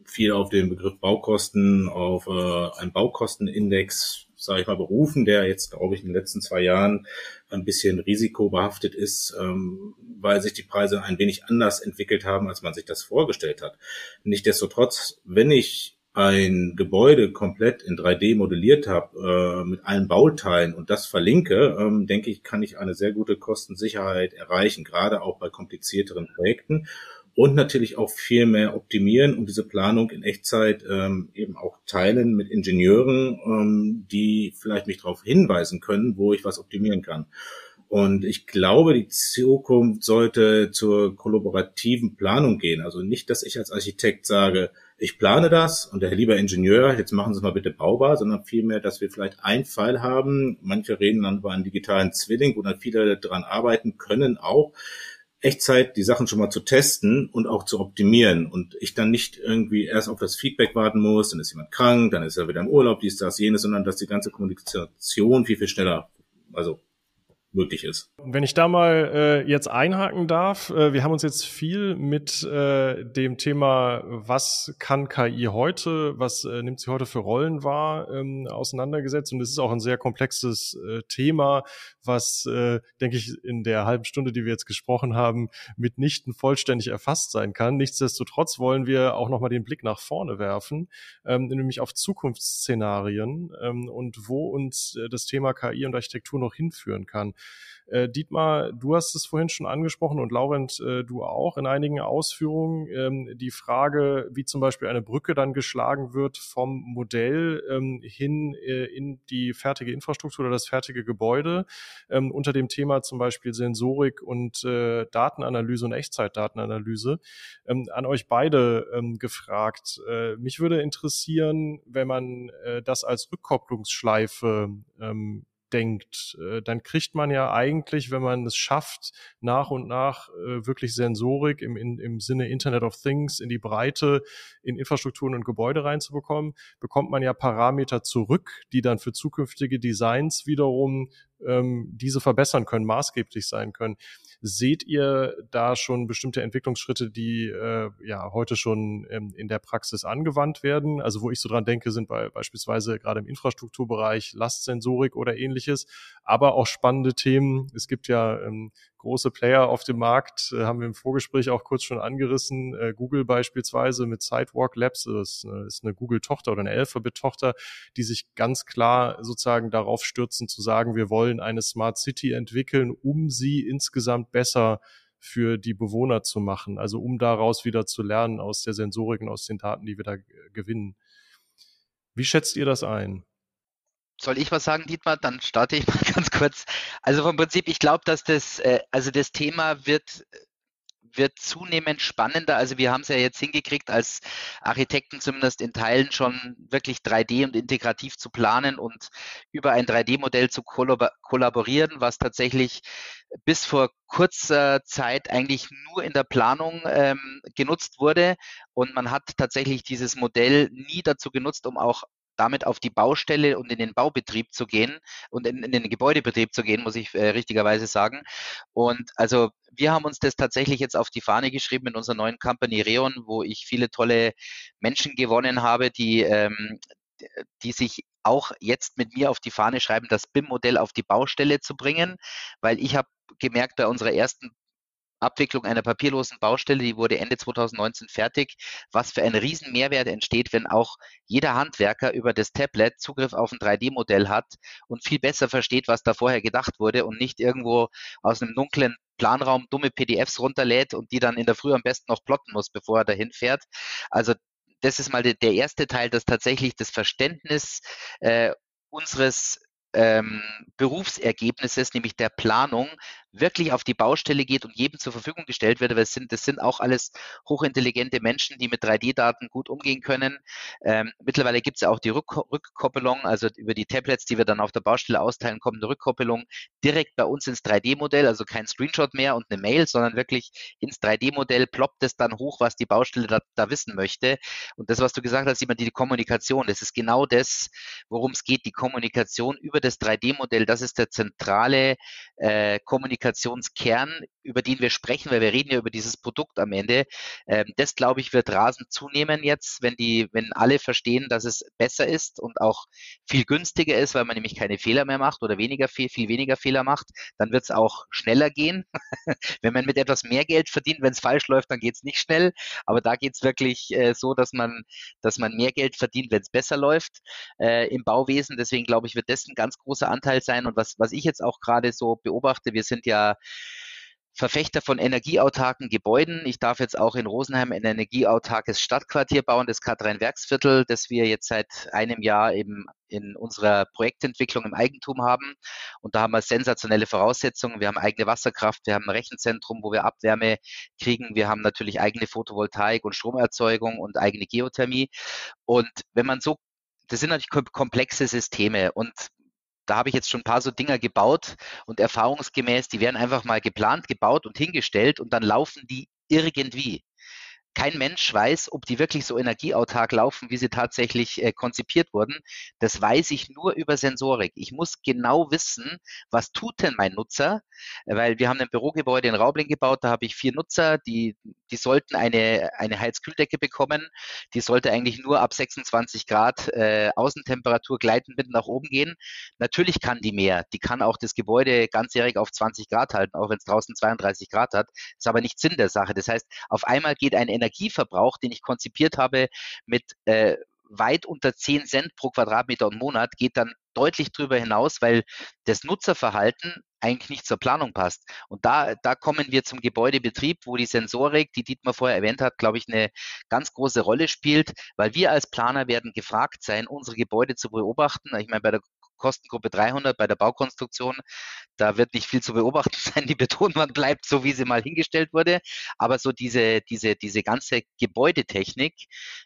viel auf den Begriff Baukosten, auf äh, einen Baukostenindex sage ich mal, berufen, der jetzt, glaube ich, in den letzten zwei Jahren ein bisschen risikobehaftet ist, ähm, weil sich die Preise ein wenig anders entwickelt haben, als man sich das vorgestellt hat. Nichtsdestotrotz, wenn ich ein Gebäude komplett in 3D modelliert habe, äh, mit allen Bauteilen und das verlinke, ähm, denke ich, kann ich eine sehr gute Kostensicherheit erreichen, gerade auch bei komplizierteren Projekten und natürlich auch viel mehr optimieren und diese Planung in Echtzeit ähm, eben auch teilen mit Ingenieuren, ähm, die vielleicht mich darauf hinweisen können, wo ich was optimieren kann. Und ich glaube, die Zukunft sollte zur kollaborativen Planung gehen. Also nicht, dass ich als Architekt sage, ich plane das und der lieber Ingenieur, jetzt machen Sie es mal bitte baubar, sondern vielmehr, dass wir vielleicht einen Fall haben. Manche reden dann über einen digitalen Zwilling, wo dann viele daran arbeiten können auch Echtzeit die Sachen schon mal zu testen und auch zu optimieren. Und ich dann nicht irgendwie erst auf das Feedback warten muss, dann ist jemand krank, dann ist er wieder im Urlaub, dies, das, jenes, sondern dass die ganze Kommunikation viel, viel schneller, also möglich ist. Wenn ich da mal äh, jetzt einhaken darf, äh, wir haben uns jetzt viel mit äh, dem Thema, was kann KI heute, was äh, nimmt sie heute für Rollen wahr, ähm, auseinandergesetzt. Und es ist auch ein sehr komplexes äh, Thema, was, äh, denke ich, in der halben Stunde, die wir jetzt gesprochen haben, mitnichten vollständig erfasst sein kann. Nichtsdestotrotz wollen wir auch nochmal den Blick nach vorne werfen, ähm, nämlich auf Zukunftsszenarien ähm, und wo uns äh, das Thema KI und Architektur noch hinführen kann. Äh, Dietmar, du hast es vorhin schon angesprochen und Laurent, äh, du auch in einigen Ausführungen. Ähm, die Frage, wie zum Beispiel eine Brücke dann geschlagen wird vom Modell ähm, hin äh, in die fertige Infrastruktur oder das fertige Gebäude ähm, unter dem Thema zum Beispiel Sensorik und äh, Datenanalyse und Echtzeitdatenanalyse. Ähm, an euch beide ähm, gefragt. Äh, mich würde interessieren, wenn man äh, das als Rückkopplungsschleife ähm, denkt, äh, dann kriegt man ja eigentlich, wenn man es schafft, nach und nach äh, wirklich Sensorik im, im Sinne Internet of Things in die Breite, in Infrastrukturen und Gebäude reinzubekommen, bekommt man ja Parameter zurück, die dann für zukünftige Designs wiederum ähm, diese verbessern können, maßgeblich sein können. Seht ihr da schon bestimmte Entwicklungsschritte, die äh, ja heute schon ähm, in der Praxis angewandt werden? Also wo ich so dran denke, sind bei, beispielsweise gerade im Infrastrukturbereich Lastsensorik oder ähnliches, aber auch spannende Themen. Es gibt ja ähm, große Player auf dem Markt, äh, haben wir im Vorgespräch auch kurz schon angerissen. Äh, Google beispielsweise mit Sidewalk Labs, das ist eine Google-Tochter oder eine Alphabet-Tochter, die sich ganz klar sozusagen darauf stürzen zu sagen, wir wollen eine Smart City entwickeln, um sie insgesamt besser für die Bewohner zu machen, also um daraus wieder zu lernen aus der Sensorik und aus den Daten, die wir da gewinnen. Wie schätzt ihr das ein? Soll ich was sagen, Dietmar? Dann starte ich mal ganz kurz. Also vom Prinzip, ich glaube, dass das, äh, also das Thema wird wird zunehmend spannender. Also wir haben es ja jetzt hingekriegt, als Architekten zumindest in Teilen schon wirklich 3D und integrativ zu planen und über ein 3D-Modell zu kollaborieren, was tatsächlich bis vor kurzer Zeit eigentlich nur in der Planung ähm, genutzt wurde. Und man hat tatsächlich dieses Modell nie dazu genutzt, um auch damit auf die Baustelle und in den Baubetrieb zu gehen und in, in den Gebäudebetrieb zu gehen, muss ich äh, richtigerweise sagen. Und also wir haben uns das tatsächlich jetzt auf die Fahne geschrieben in unserer neuen Company Reon, wo ich viele tolle Menschen gewonnen habe, die, ähm, die sich auch jetzt mit mir auf die Fahne schreiben, das BIM-Modell auf die Baustelle zu bringen, weil ich habe gemerkt bei unserer ersten Abwicklung einer papierlosen Baustelle, die wurde Ende 2019 fertig, was für ein riesen Mehrwert entsteht, wenn auch jeder Handwerker über das Tablet Zugriff auf ein 3D-Modell hat und viel besser versteht, was da vorher gedacht wurde und nicht irgendwo aus einem dunklen Planraum dumme PDFs runterlädt und die dann in der Früh am besten noch plotten muss, bevor er dahin fährt. Also das ist mal der erste Teil, dass tatsächlich das Verständnis äh, unseres ähm, Berufsergebnisses, nämlich der Planung, wirklich auf die Baustelle geht und jedem zur Verfügung gestellt wird. Aber es sind, das sind auch alles hochintelligente Menschen, die mit 3D-Daten gut umgehen können. Ähm, mittlerweile gibt es ja auch die Rück Rückkoppelung, also über die Tablets, die wir dann auf der Baustelle austeilen, kommt eine Rückkoppelung direkt bei uns ins 3D-Modell, also kein Screenshot mehr und eine Mail, sondern wirklich ins 3D-Modell ploppt es dann hoch, was die Baustelle da, da wissen möchte. Und das, was du gesagt hast, immer die Kommunikation, das ist genau das, worum es geht, die Kommunikation über das 3D-Modell, das ist der zentrale äh, Kommunikationskern, über den wir sprechen, weil wir reden ja über dieses Produkt am Ende. Ähm, das, glaube ich, wird rasend zunehmen jetzt, wenn die, wenn alle verstehen, dass es besser ist und auch viel günstiger ist, weil man nämlich keine Fehler mehr macht oder weniger viel, viel weniger Fehler macht, dann wird es auch schneller gehen. wenn man mit etwas mehr Geld verdient, wenn es falsch läuft, dann geht es nicht schnell. Aber da geht es wirklich äh, so, dass man, dass man mehr Geld verdient, wenn es besser läuft äh, im Bauwesen. Deswegen glaube ich, wird das ein ganz großer Anteil sein. Und was, was ich jetzt auch gerade so beobachte, wir sind ja Verfechter von energieautarken Gebäuden. Ich darf jetzt auch in Rosenheim ein energieautarkes Stadtquartier bauen, das K3-Werksviertel, das wir jetzt seit einem Jahr eben in unserer Projektentwicklung im Eigentum haben. Und da haben wir sensationelle Voraussetzungen. Wir haben eigene Wasserkraft, wir haben ein Rechenzentrum, wo wir Abwärme kriegen. Wir haben natürlich eigene Photovoltaik und Stromerzeugung und eigene Geothermie. Und wenn man so das sind natürlich komplexe Systeme und da habe ich jetzt schon ein paar so Dinger gebaut und erfahrungsgemäß, die werden einfach mal geplant, gebaut und hingestellt und dann laufen die irgendwie kein Mensch weiß, ob die wirklich so energieautark laufen, wie sie tatsächlich äh, konzipiert wurden. Das weiß ich nur über Sensorik. Ich muss genau wissen, was tut denn mein Nutzer, weil wir haben ein Bürogebäude in Raubling gebaut, da habe ich vier Nutzer, die, die sollten eine, eine Heizkühldecke bekommen. Die sollte eigentlich nur ab 26 Grad äh, Außentemperatur gleitend mit nach oben gehen. Natürlich kann die mehr. Die kann auch das Gebäude ganzjährig auf 20 Grad halten, auch wenn es draußen 32 Grad hat. ist aber nicht Sinn der Sache. Das heißt, auf einmal geht ein Energieverbrauch, den ich konzipiert habe, mit äh, weit unter 10 Cent pro Quadratmeter und Monat, geht dann deutlich drüber hinaus, weil das Nutzerverhalten eigentlich nicht zur Planung passt. Und da, da kommen wir zum Gebäudebetrieb, wo die Sensorik, die Dietmar vorher erwähnt hat, glaube ich, eine ganz große Rolle spielt, weil wir als Planer werden gefragt sein, unsere Gebäude zu beobachten. Ich meine, bei der Kostengruppe 300 bei der Baukonstruktion. Da wird nicht viel zu beobachten sein. Die Betonwand bleibt so, wie sie mal hingestellt wurde. Aber so diese, diese, diese ganze Gebäudetechnik,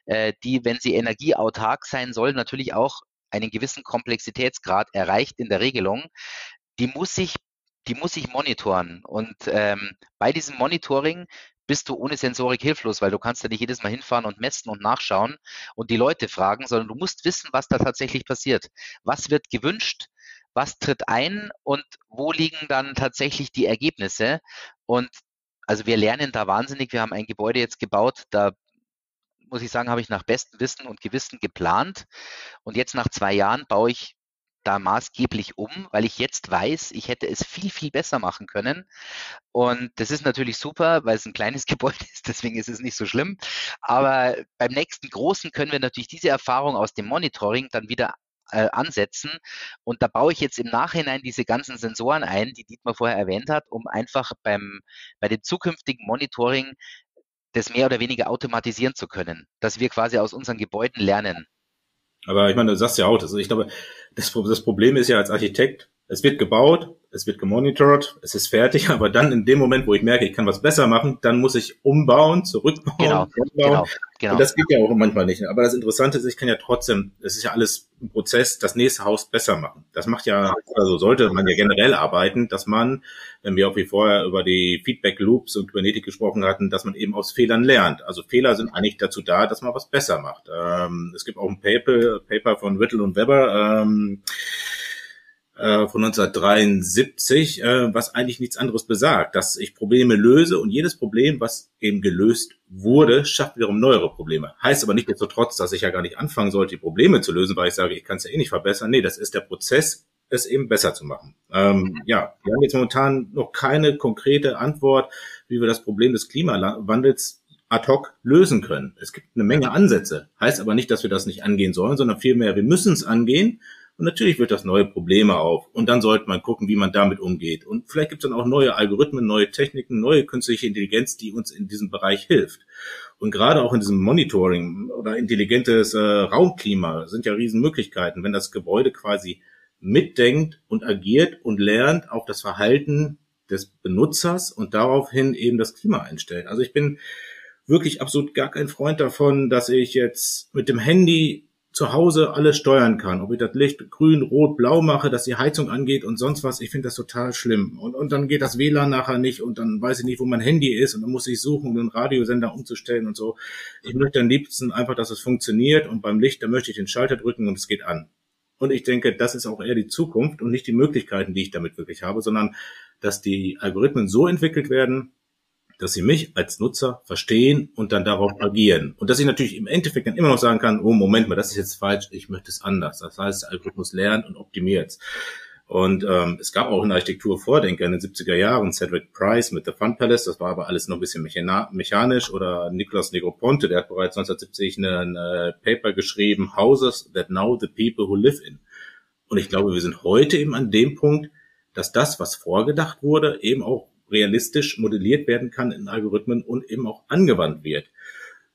äh, die, wenn sie energieautark sein soll, natürlich auch einen gewissen Komplexitätsgrad erreicht in der Regelung, die muss ich die muss ich monitoren. Und ähm, bei diesem Monitoring bist du ohne Sensorik hilflos, weil du kannst ja nicht jedes Mal hinfahren und messen und nachschauen und die Leute fragen, sondern du musst wissen, was da tatsächlich passiert. Was wird gewünscht? was tritt ein und wo liegen dann tatsächlich die Ergebnisse. Und also wir lernen da wahnsinnig. Wir haben ein Gebäude jetzt gebaut, da muss ich sagen, habe ich nach bestem Wissen und Gewissen geplant. Und jetzt nach zwei Jahren baue ich da maßgeblich um, weil ich jetzt weiß, ich hätte es viel, viel besser machen können. Und das ist natürlich super, weil es ein kleines Gebäude ist, deswegen ist es nicht so schlimm. Aber beim nächsten großen können wir natürlich diese Erfahrung aus dem Monitoring dann wieder äh, ansetzen. Und da baue ich jetzt im Nachhinein diese ganzen Sensoren ein, die Dietmar vorher erwähnt hat, um einfach beim, bei dem zukünftigen Monitoring das mehr oder weniger automatisieren zu können, dass wir quasi aus unseren Gebäuden lernen. Aber ich meine, du sagst ja auch, also ich glaube, das, das Problem ist ja als Architekt, es wird gebaut, es wird gemonitort, es ist fertig, aber dann in dem Moment, wo ich merke, ich kann was besser machen, dann muss ich umbauen, zurückbauen, genau, umbauen. Genau, genau. Und das geht ja auch manchmal nicht. Aber das Interessante ist, ich kann ja trotzdem, es ist ja alles ein Prozess, das nächste Haus besser machen. Das macht ja, also sollte man ja generell arbeiten, dass man, wenn wir auch wie vorher über die Feedback Loops und Kybernetik gesprochen hatten, dass man eben aus Fehlern lernt. Also Fehler sind eigentlich dazu da, dass man was besser macht. Ähm, es gibt auch ein Paper, Paper von Whittle und Weber, ähm, äh, von 1973, äh, was eigentlich nichts anderes besagt, dass ich Probleme löse und jedes Problem, was eben gelöst wurde, schafft wiederum neuere Probleme. Heißt aber nicht trotz, dass ich ja gar nicht anfangen sollte, die Probleme zu lösen, weil ich sage, ich kann es ja eh nicht verbessern. Nee, das ist der Prozess, es eben besser zu machen. Ähm, ja, wir haben jetzt momentan noch keine konkrete Antwort, wie wir das Problem des Klimawandels ad hoc lösen können. Es gibt eine Menge Ansätze, heißt aber nicht, dass wir das nicht angehen sollen, sondern vielmehr, wir müssen es angehen und natürlich wird das neue Probleme auf. Und dann sollte man gucken, wie man damit umgeht. Und vielleicht gibt es dann auch neue Algorithmen, neue Techniken, neue künstliche Intelligenz, die uns in diesem Bereich hilft. Und gerade auch in diesem Monitoring oder intelligentes äh, Raumklima sind ja Riesenmöglichkeiten, wenn das Gebäude quasi mitdenkt und agiert und lernt auf das Verhalten des Benutzers und daraufhin eben das Klima einstellt. Also ich bin wirklich absolut gar kein Freund davon, dass ich jetzt mit dem Handy zu Hause alles steuern kann. Ob ich das Licht grün, rot, blau mache, dass die Heizung angeht und sonst was. Ich finde das total schlimm. Und, und dann geht das WLAN nachher nicht und dann weiß ich nicht, wo mein Handy ist und dann muss ich suchen, um den Radiosender umzustellen und so. Ich möchte am liebsten einfach, dass es funktioniert und beim Licht, da möchte ich den Schalter drücken und es geht an. Und ich denke, das ist auch eher die Zukunft und nicht die Möglichkeiten, die ich damit wirklich habe, sondern dass die Algorithmen so entwickelt werden, dass sie mich als Nutzer verstehen und dann darauf agieren. Und dass ich natürlich im Endeffekt dann immer noch sagen kann, oh Moment mal, das ist jetzt falsch, ich möchte es anders. Das heißt, der Algorithmus lernt und optimiert. Und ähm, es gab auch in Architektur Vordenker in den 70er Jahren, Cedric Price mit The Fun Palace, das war aber alles noch ein bisschen mechanisch, oder Nicolas Negroponte, der hat bereits 1970 ein Paper geschrieben, Houses that now the people who live in. Und ich glaube, wir sind heute eben an dem Punkt, dass das, was vorgedacht wurde, eben auch realistisch modelliert werden kann in Algorithmen und eben auch angewandt wird.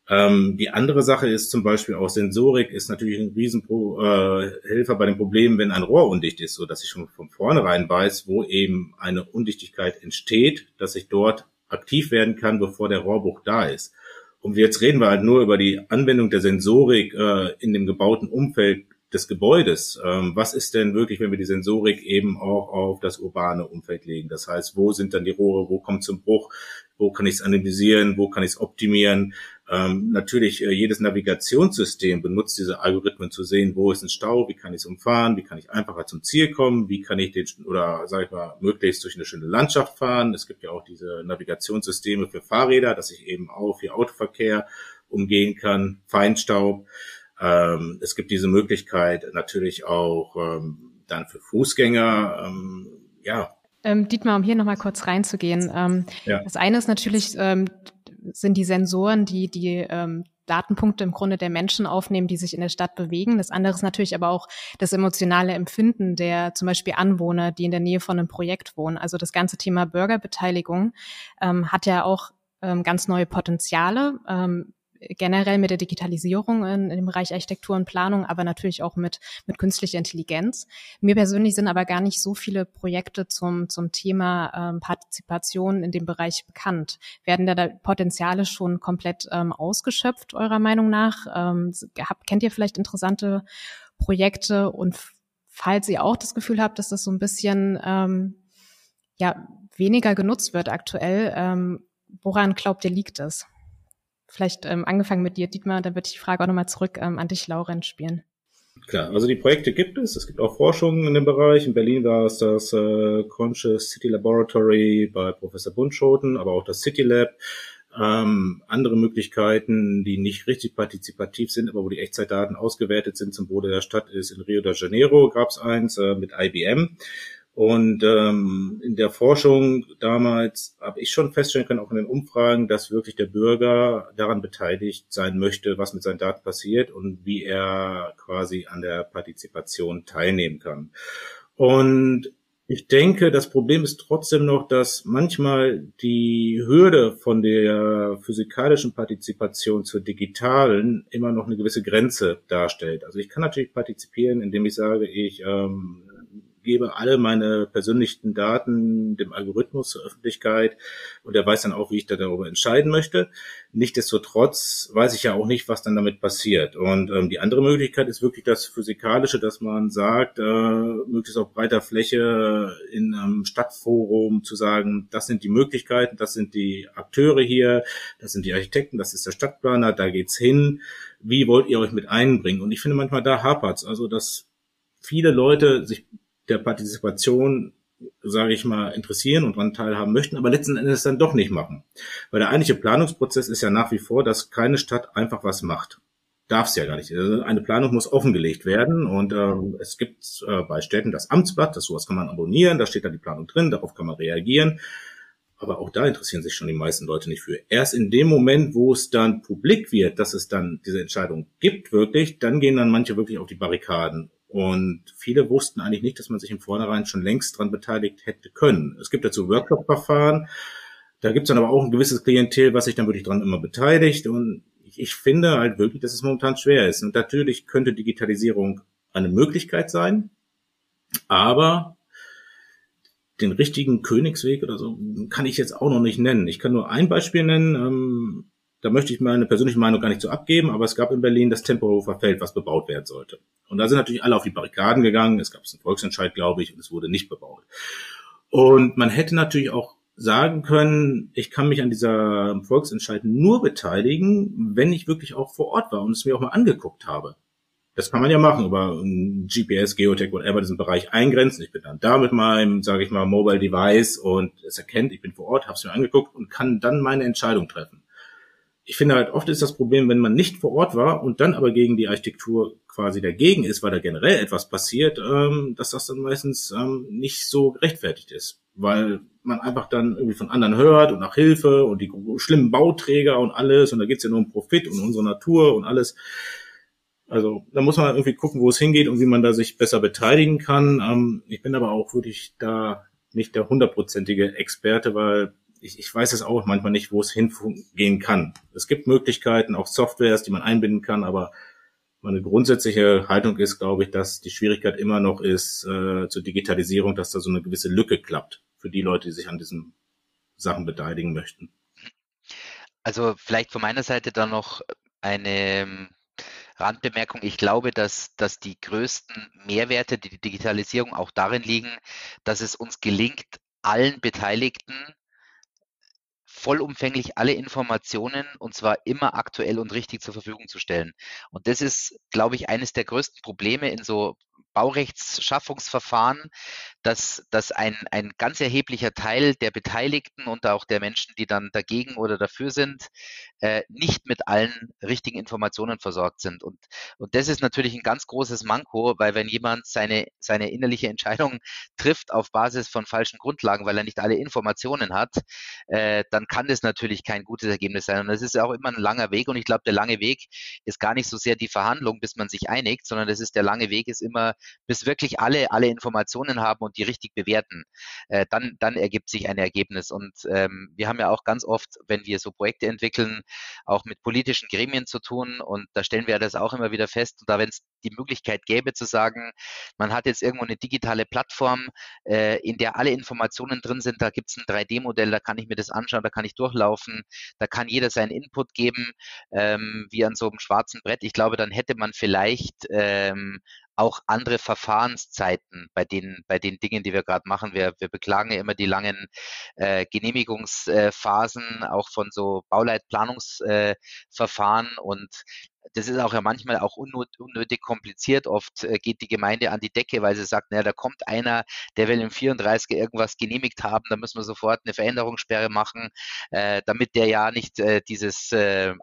Ähm, die andere Sache ist zum Beispiel auch Sensorik ist natürlich ein Riesenhelfer äh, bei den Problemen, wenn ein Rohr undicht ist, so dass ich schon von vornherein weiß, wo eben eine Undichtigkeit entsteht, dass ich dort aktiv werden kann, bevor der Rohrbruch da ist. Und jetzt reden wir halt nur über die Anwendung der Sensorik äh, in dem gebauten Umfeld des Gebäudes. Ähm, was ist denn wirklich, wenn wir die Sensorik eben auch auf das urbane Umfeld legen? Das heißt, wo sind dann die Rohre, wo kommt zum Bruch, wo kann ich es analysieren, wo kann ich es optimieren? Ähm, natürlich, äh, jedes Navigationssystem benutzt diese Algorithmen zu sehen, wo ist ein Stau, wie kann ich es umfahren, wie kann ich einfacher zum Ziel kommen, wie kann ich den, oder sage ich mal, möglichst durch eine schöne Landschaft fahren. Es gibt ja auch diese Navigationssysteme für Fahrräder, dass ich eben auch für Autoverkehr umgehen kann, Feinstaub. Ähm, es gibt diese Möglichkeit natürlich auch ähm, dann für Fußgänger, ähm, ja. Ähm, Dietmar, um hier nochmal kurz reinzugehen. Ähm, ja. Das eine ist natürlich, ähm, sind die Sensoren, die die ähm, Datenpunkte im Grunde der Menschen aufnehmen, die sich in der Stadt bewegen. Das andere ist natürlich aber auch das emotionale Empfinden der zum Beispiel Anwohner, die in der Nähe von einem Projekt wohnen. Also das ganze Thema Bürgerbeteiligung ähm, hat ja auch ähm, ganz neue Potenziale. Ähm, generell mit der Digitalisierung in, in, dem Bereich Architektur und Planung, aber natürlich auch mit, mit künstlicher Intelligenz. Mir persönlich sind aber gar nicht so viele Projekte zum, zum Thema ähm, Partizipation in dem Bereich bekannt. Werden da, da Potenziale schon komplett ähm, ausgeschöpft, eurer Meinung nach? Ähm, habt, kennt ihr vielleicht interessante Projekte und falls ihr auch das Gefühl habt, dass das so ein bisschen ähm, ja, weniger genutzt wird aktuell, ähm, woran glaubt ihr, liegt es? Vielleicht ähm, angefangen mit dir, Dietmar, dann würde ich die Frage auch nochmal zurück ähm, an dich, Lauren, spielen. Klar, also die Projekte gibt es. Es gibt auch Forschung in dem Bereich. In Berlin war es das äh, Conscious City Laboratory bei Professor Bundschoten, aber auch das City Lab. Ähm, andere Möglichkeiten, die nicht richtig partizipativ sind, aber wo die Echtzeitdaten ausgewertet sind zum Wohle der Stadt, ist in Rio de Janeiro gab es eins äh, mit IBM. Und ähm, in der Forschung damals habe ich schon feststellen können, auch in den Umfragen, dass wirklich der Bürger daran beteiligt sein möchte, was mit seinen Daten passiert und wie er quasi an der Partizipation teilnehmen kann. Und ich denke, das Problem ist trotzdem noch, dass manchmal die Hürde von der physikalischen Partizipation zur digitalen immer noch eine gewisse Grenze darstellt. Also ich kann natürlich partizipieren, indem ich sage, ich ähm, gebe alle meine persönlichen Daten dem Algorithmus zur Öffentlichkeit und er weiß dann auch, wie ich da darüber entscheiden möchte. Nichtsdestotrotz weiß ich ja auch nicht, was dann damit passiert. Und ähm, die andere Möglichkeit ist wirklich das Physikalische, dass man sagt, äh, möglichst auf breiter Fläche in einem Stadtforum zu sagen, das sind die Möglichkeiten, das sind die Akteure hier, das sind die Architekten, das ist der Stadtplaner, da geht's hin. Wie wollt ihr euch mit einbringen? Und ich finde manchmal da hapert's. Also, dass viele Leute sich der Partizipation, sage ich mal, interessieren und daran teilhaben möchten, aber letzten Endes dann doch nicht machen. Weil der eigentliche Planungsprozess ist ja nach wie vor, dass keine Stadt einfach was macht. Darf es ja gar nicht. Also eine Planung muss offengelegt werden und äh, es gibt äh, bei Städten das Amtsblatt, das sowas kann man abonnieren, da steht dann die Planung drin, darauf kann man reagieren. Aber auch da interessieren sich schon die meisten Leute nicht für. Erst in dem Moment, wo es dann publik wird, dass es dann diese Entscheidung gibt, wirklich, dann gehen dann manche wirklich auf die Barrikaden und viele wussten eigentlich nicht, dass man sich im Vornherein schon längst dran beteiligt hätte können. Es gibt dazu Workshop-Verfahren. Da gibt es dann aber auch ein gewisses Klientel, was sich dann wirklich dran immer beteiligt. Und ich, ich finde halt wirklich, dass es momentan schwer ist. Und natürlich könnte Digitalisierung eine Möglichkeit sein, aber den richtigen Königsweg oder so kann ich jetzt auch noch nicht nennen. Ich kann nur ein Beispiel nennen. Da möchte ich meine persönliche Meinung gar nicht so abgeben, aber es gab in Berlin das Tempelhofer Feld, was bebaut werden sollte. Und da sind natürlich alle auf die Barrikaden gegangen. Es gab einen Volksentscheid, glaube ich, und es wurde nicht bebaut. Und man hätte natürlich auch sagen können, ich kann mich an dieser Volksentscheid nur beteiligen, wenn ich wirklich auch vor Ort war und es mir auch mal angeguckt habe. Das kann man ja machen über GPS, Geotech, whatever, diesen Bereich eingrenzen. Ich bin dann da mit meinem, sage ich mal, Mobile Device und es erkennt, ich bin vor Ort, habe es mir angeguckt und kann dann meine Entscheidung treffen ich finde halt oft ist das Problem, wenn man nicht vor Ort war und dann aber gegen die Architektur quasi dagegen ist, weil da generell etwas passiert, ähm, dass das dann meistens ähm, nicht so gerechtfertigt ist, weil man einfach dann irgendwie von anderen hört und nach Hilfe und die schlimmen Bauträger und alles und da geht's ja nur um Profit und unsere Natur und alles. Also da muss man irgendwie gucken, wo es hingeht und wie man da sich besser beteiligen kann. Ähm, ich bin aber auch wirklich da nicht der hundertprozentige Experte, weil ich, ich weiß es auch manchmal nicht, wo es hingehen kann. Es gibt Möglichkeiten, auch Softwares, die man einbinden kann, aber meine grundsätzliche Haltung ist, glaube ich, dass die Schwierigkeit immer noch ist äh, zur Digitalisierung, dass da so eine gewisse Lücke klappt für die Leute, die sich an diesen Sachen beteiligen möchten. Also vielleicht von meiner Seite dann noch eine ähm, Randbemerkung. Ich glaube, dass, dass die größten Mehrwerte, die die Digitalisierung auch darin liegen, dass es uns gelingt, allen Beteiligten vollumfänglich alle Informationen und zwar immer aktuell und richtig zur Verfügung zu stellen. Und das ist, glaube ich, eines der größten Probleme in so Baurechtsschaffungsverfahren, dass, dass ein, ein ganz erheblicher Teil der Beteiligten und auch der Menschen, die dann dagegen oder dafür sind, äh, nicht mit allen richtigen Informationen versorgt sind. Und, und das ist natürlich ein ganz großes Manko, weil wenn jemand seine, seine innerliche Entscheidung trifft auf Basis von falschen Grundlagen, weil er nicht alle Informationen hat, äh, dann kann das natürlich kein gutes Ergebnis sein. Und das ist auch immer ein langer Weg. Und ich glaube, der lange Weg ist gar nicht so sehr die Verhandlung, bis man sich einigt, sondern das ist der lange Weg ist immer bis wirklich alle alle Informationen haben und die richtig bewerten, äh, dann, dann ergibt sich ein Ergebnis. Und ähm, wir haben ja auch ganz oft, wenn wir so Projekte entwickeln, auch mit politischen Gremien zu tun. Und da stellen wir das auch immer wieder fest. Und da, wenn es die Möglichkeit gäbe zu sagen, man hat jetzt irgendwo eine digitale Plattform, äh, in der alle Informationen drin sind, da gibt es ein 3D-Modell, da kann ich mir das anschauen, da kann ich durchlaufen, da kann jeder seinen Input geben, ähm, wie an so einem schwarzen Brett. Ich glaube, dann hätte man vielleicht ähm, auch andere Verfahrenszeiten bei den, bei den Dingen, die wir gerade machen. Wir, wir beklagen ja immer die langen äh, Genehmigungsphasen, auch von so Bauleitplanungsverfahren. Äh, und das ist auch ja manchmal auch unnötig kompliziert. Oft äh, geht die Gemeinde an die Decke, weil sie sagt, naja, da kommt einer, der will im 34 irgendwas genehmigt haben, da müssen wir sofort eine Veränderungssperre machen, äh, damit der ja nicht äh, dieses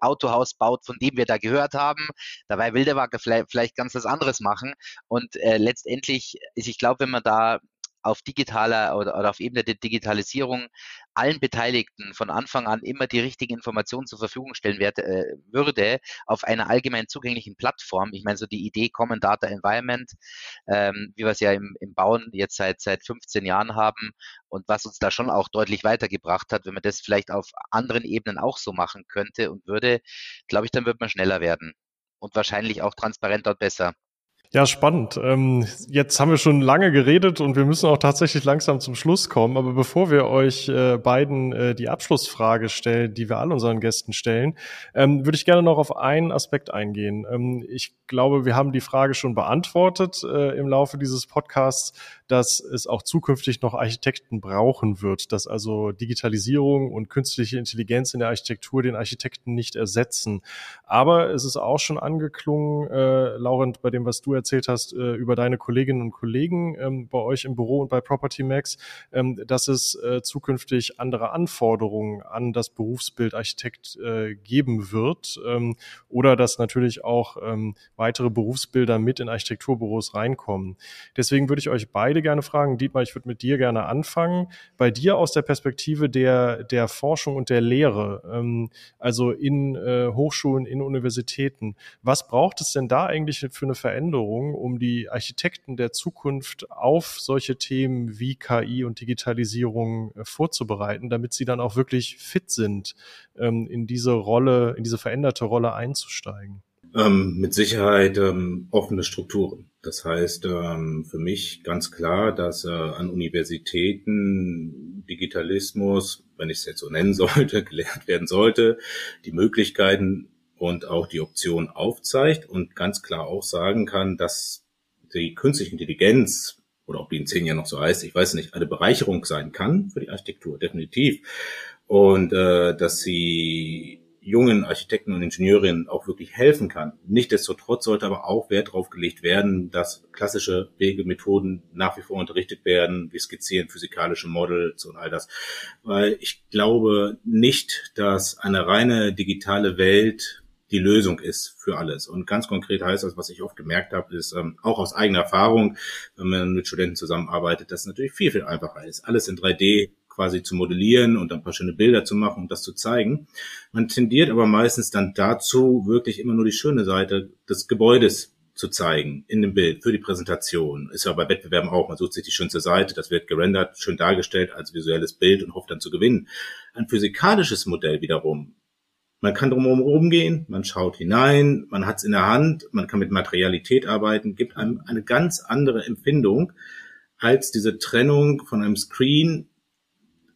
Autohaus baut, von dem wir da gehört haben. Dabei will der Wacker vielleicht, ganz was anderes machen. Und letztendlich ist, ich glaube, wenn man da auf digitaler oder auf Ebene der Digitalisierung allen Beteiligten von Anfang an immer die richtigen Informationen zur Verfügung stellen werde, äh, würde auf einer allgemein zugänglichen Plattform. Ich meine, so die Idee Common Data Environment, ähm, wie wir es ja im, im Bauen jetzt seit, seit 15 Jahren haben und was uns da schon auch deutlich weitergebracht hat, wenn man das vielleicht auf anderen Ebenen auch so machen könnte und würde, glaube ich, dann wird man schneller werden und wahrscheinlich auch transparenter und besser. Ja, spannend. Ähm, jetzt haben wir schon lange geredet und wir müssen auch tatsächlich langsam zum Schluss kommen. Aber bevor wir euch äh, beiden äh, die Abschlussfrage stellen, die wir all unseren Gästen stellen, ähm, würde ich gerne noch auf einen Aspekt eingehen. Ähm, ich glaube, wir haben die Frage schon beantwortet äh, im Laufe dieses Podcasts, dass es auch zukünftig noch Architekten brauchen wird, dass also Digitalisierung und künstliche Intelligenz in der Architektur den Architekten nicht ersetzen. Aber es ist auch schon angeklungen, äh, Laurent, bei dem, was du erzählt hast, äh, über deine Kolleginnen und Kollegen ähm, bei euch im Büro und bei Property Max, ähm, dass es äh, zukünftig andere Anforderungen an das Berufsbild Architekt äh, geben wird ähm, oder dass natürlich auch ähm, weitere Berufsbilder mit in Architekturbüros reinkommen. Deswegen würde ich euch beide beide gerne fragen. Dietmar, ich würde mit dir gerne anfangen. Bei dir aus der Perspektive der, der Forschung und der Lehre, ähm, also in äh, Hochschulen, in Universitäten. Was braucht es denn da eigentlich für eine Veränderung, um die Architekten der Zukunft auf solche Themen wie KI und Digitalisierung äh, vorzubereiten, damit sie dann auch wirklich fit sind, ähm, in diese Rolle, in diese veränderte Rolle einzusteigen? Ähm, mit Sicherheit ähm, offene Strukturen. Das heißt ähm, für mich ganz klar, dass äh, an Universitäten Digitalismus, wenn ich es jetzt so nennen sollte, gelehrt werden sollte, die Möglichkeiten und auch die Optionen aufzeigt und ganz klar auch sagen kann, dass die künstliche Intelligenz oder ob die in zehn Jahren noch so heißt, ich weiß nicht, eine Bereicherung sein kann für die Architektur, definitiv. Und äh, dass sie jungen Architekten und Ingenieurinnen auch wirklich helfen kann. Nichtsdestotrotz sollte aber auch Wert darauf gelegt werden, dass klassische Wegemethoden nach wie vor unterrichtet werden. Wir skizzieren physikalische Models und all das. Weil ich glaube nicht, dass eine reine digitale Welt die Lösung ist für alles. Und ganz konkret heißt das, was ich oft gemerkt habe, ist ähm, auch aus eigener Erfahrung, wenn man mit Studenten zusammenarbeitet, dass es natürlich viel, viel einfacher ist. Alles in 3D quasi zu modellieren und ein paar schöne Bilder zu machen und das zu zeigen. Man tendiert aber meistens dann dazu, wirklich immer nur die schöne Seite des Gebäudes zu zeigen in dem Bild für die Präsentation. Ist ja bei Wettbewerben auch. Man sucht sich die schönste Seite, das wird gerendert, schön dargestellt als visuelles Bild und hofft dann zu gewinnen. Ein physikalisches Modell wiederum. Man kann drumherum rumgehen, man schaut hinein, man hat es in der Hand, man kann mit Materialität arbeiten, gibt einem eine ganz andere Empfindung als diese Trennung von einem Screen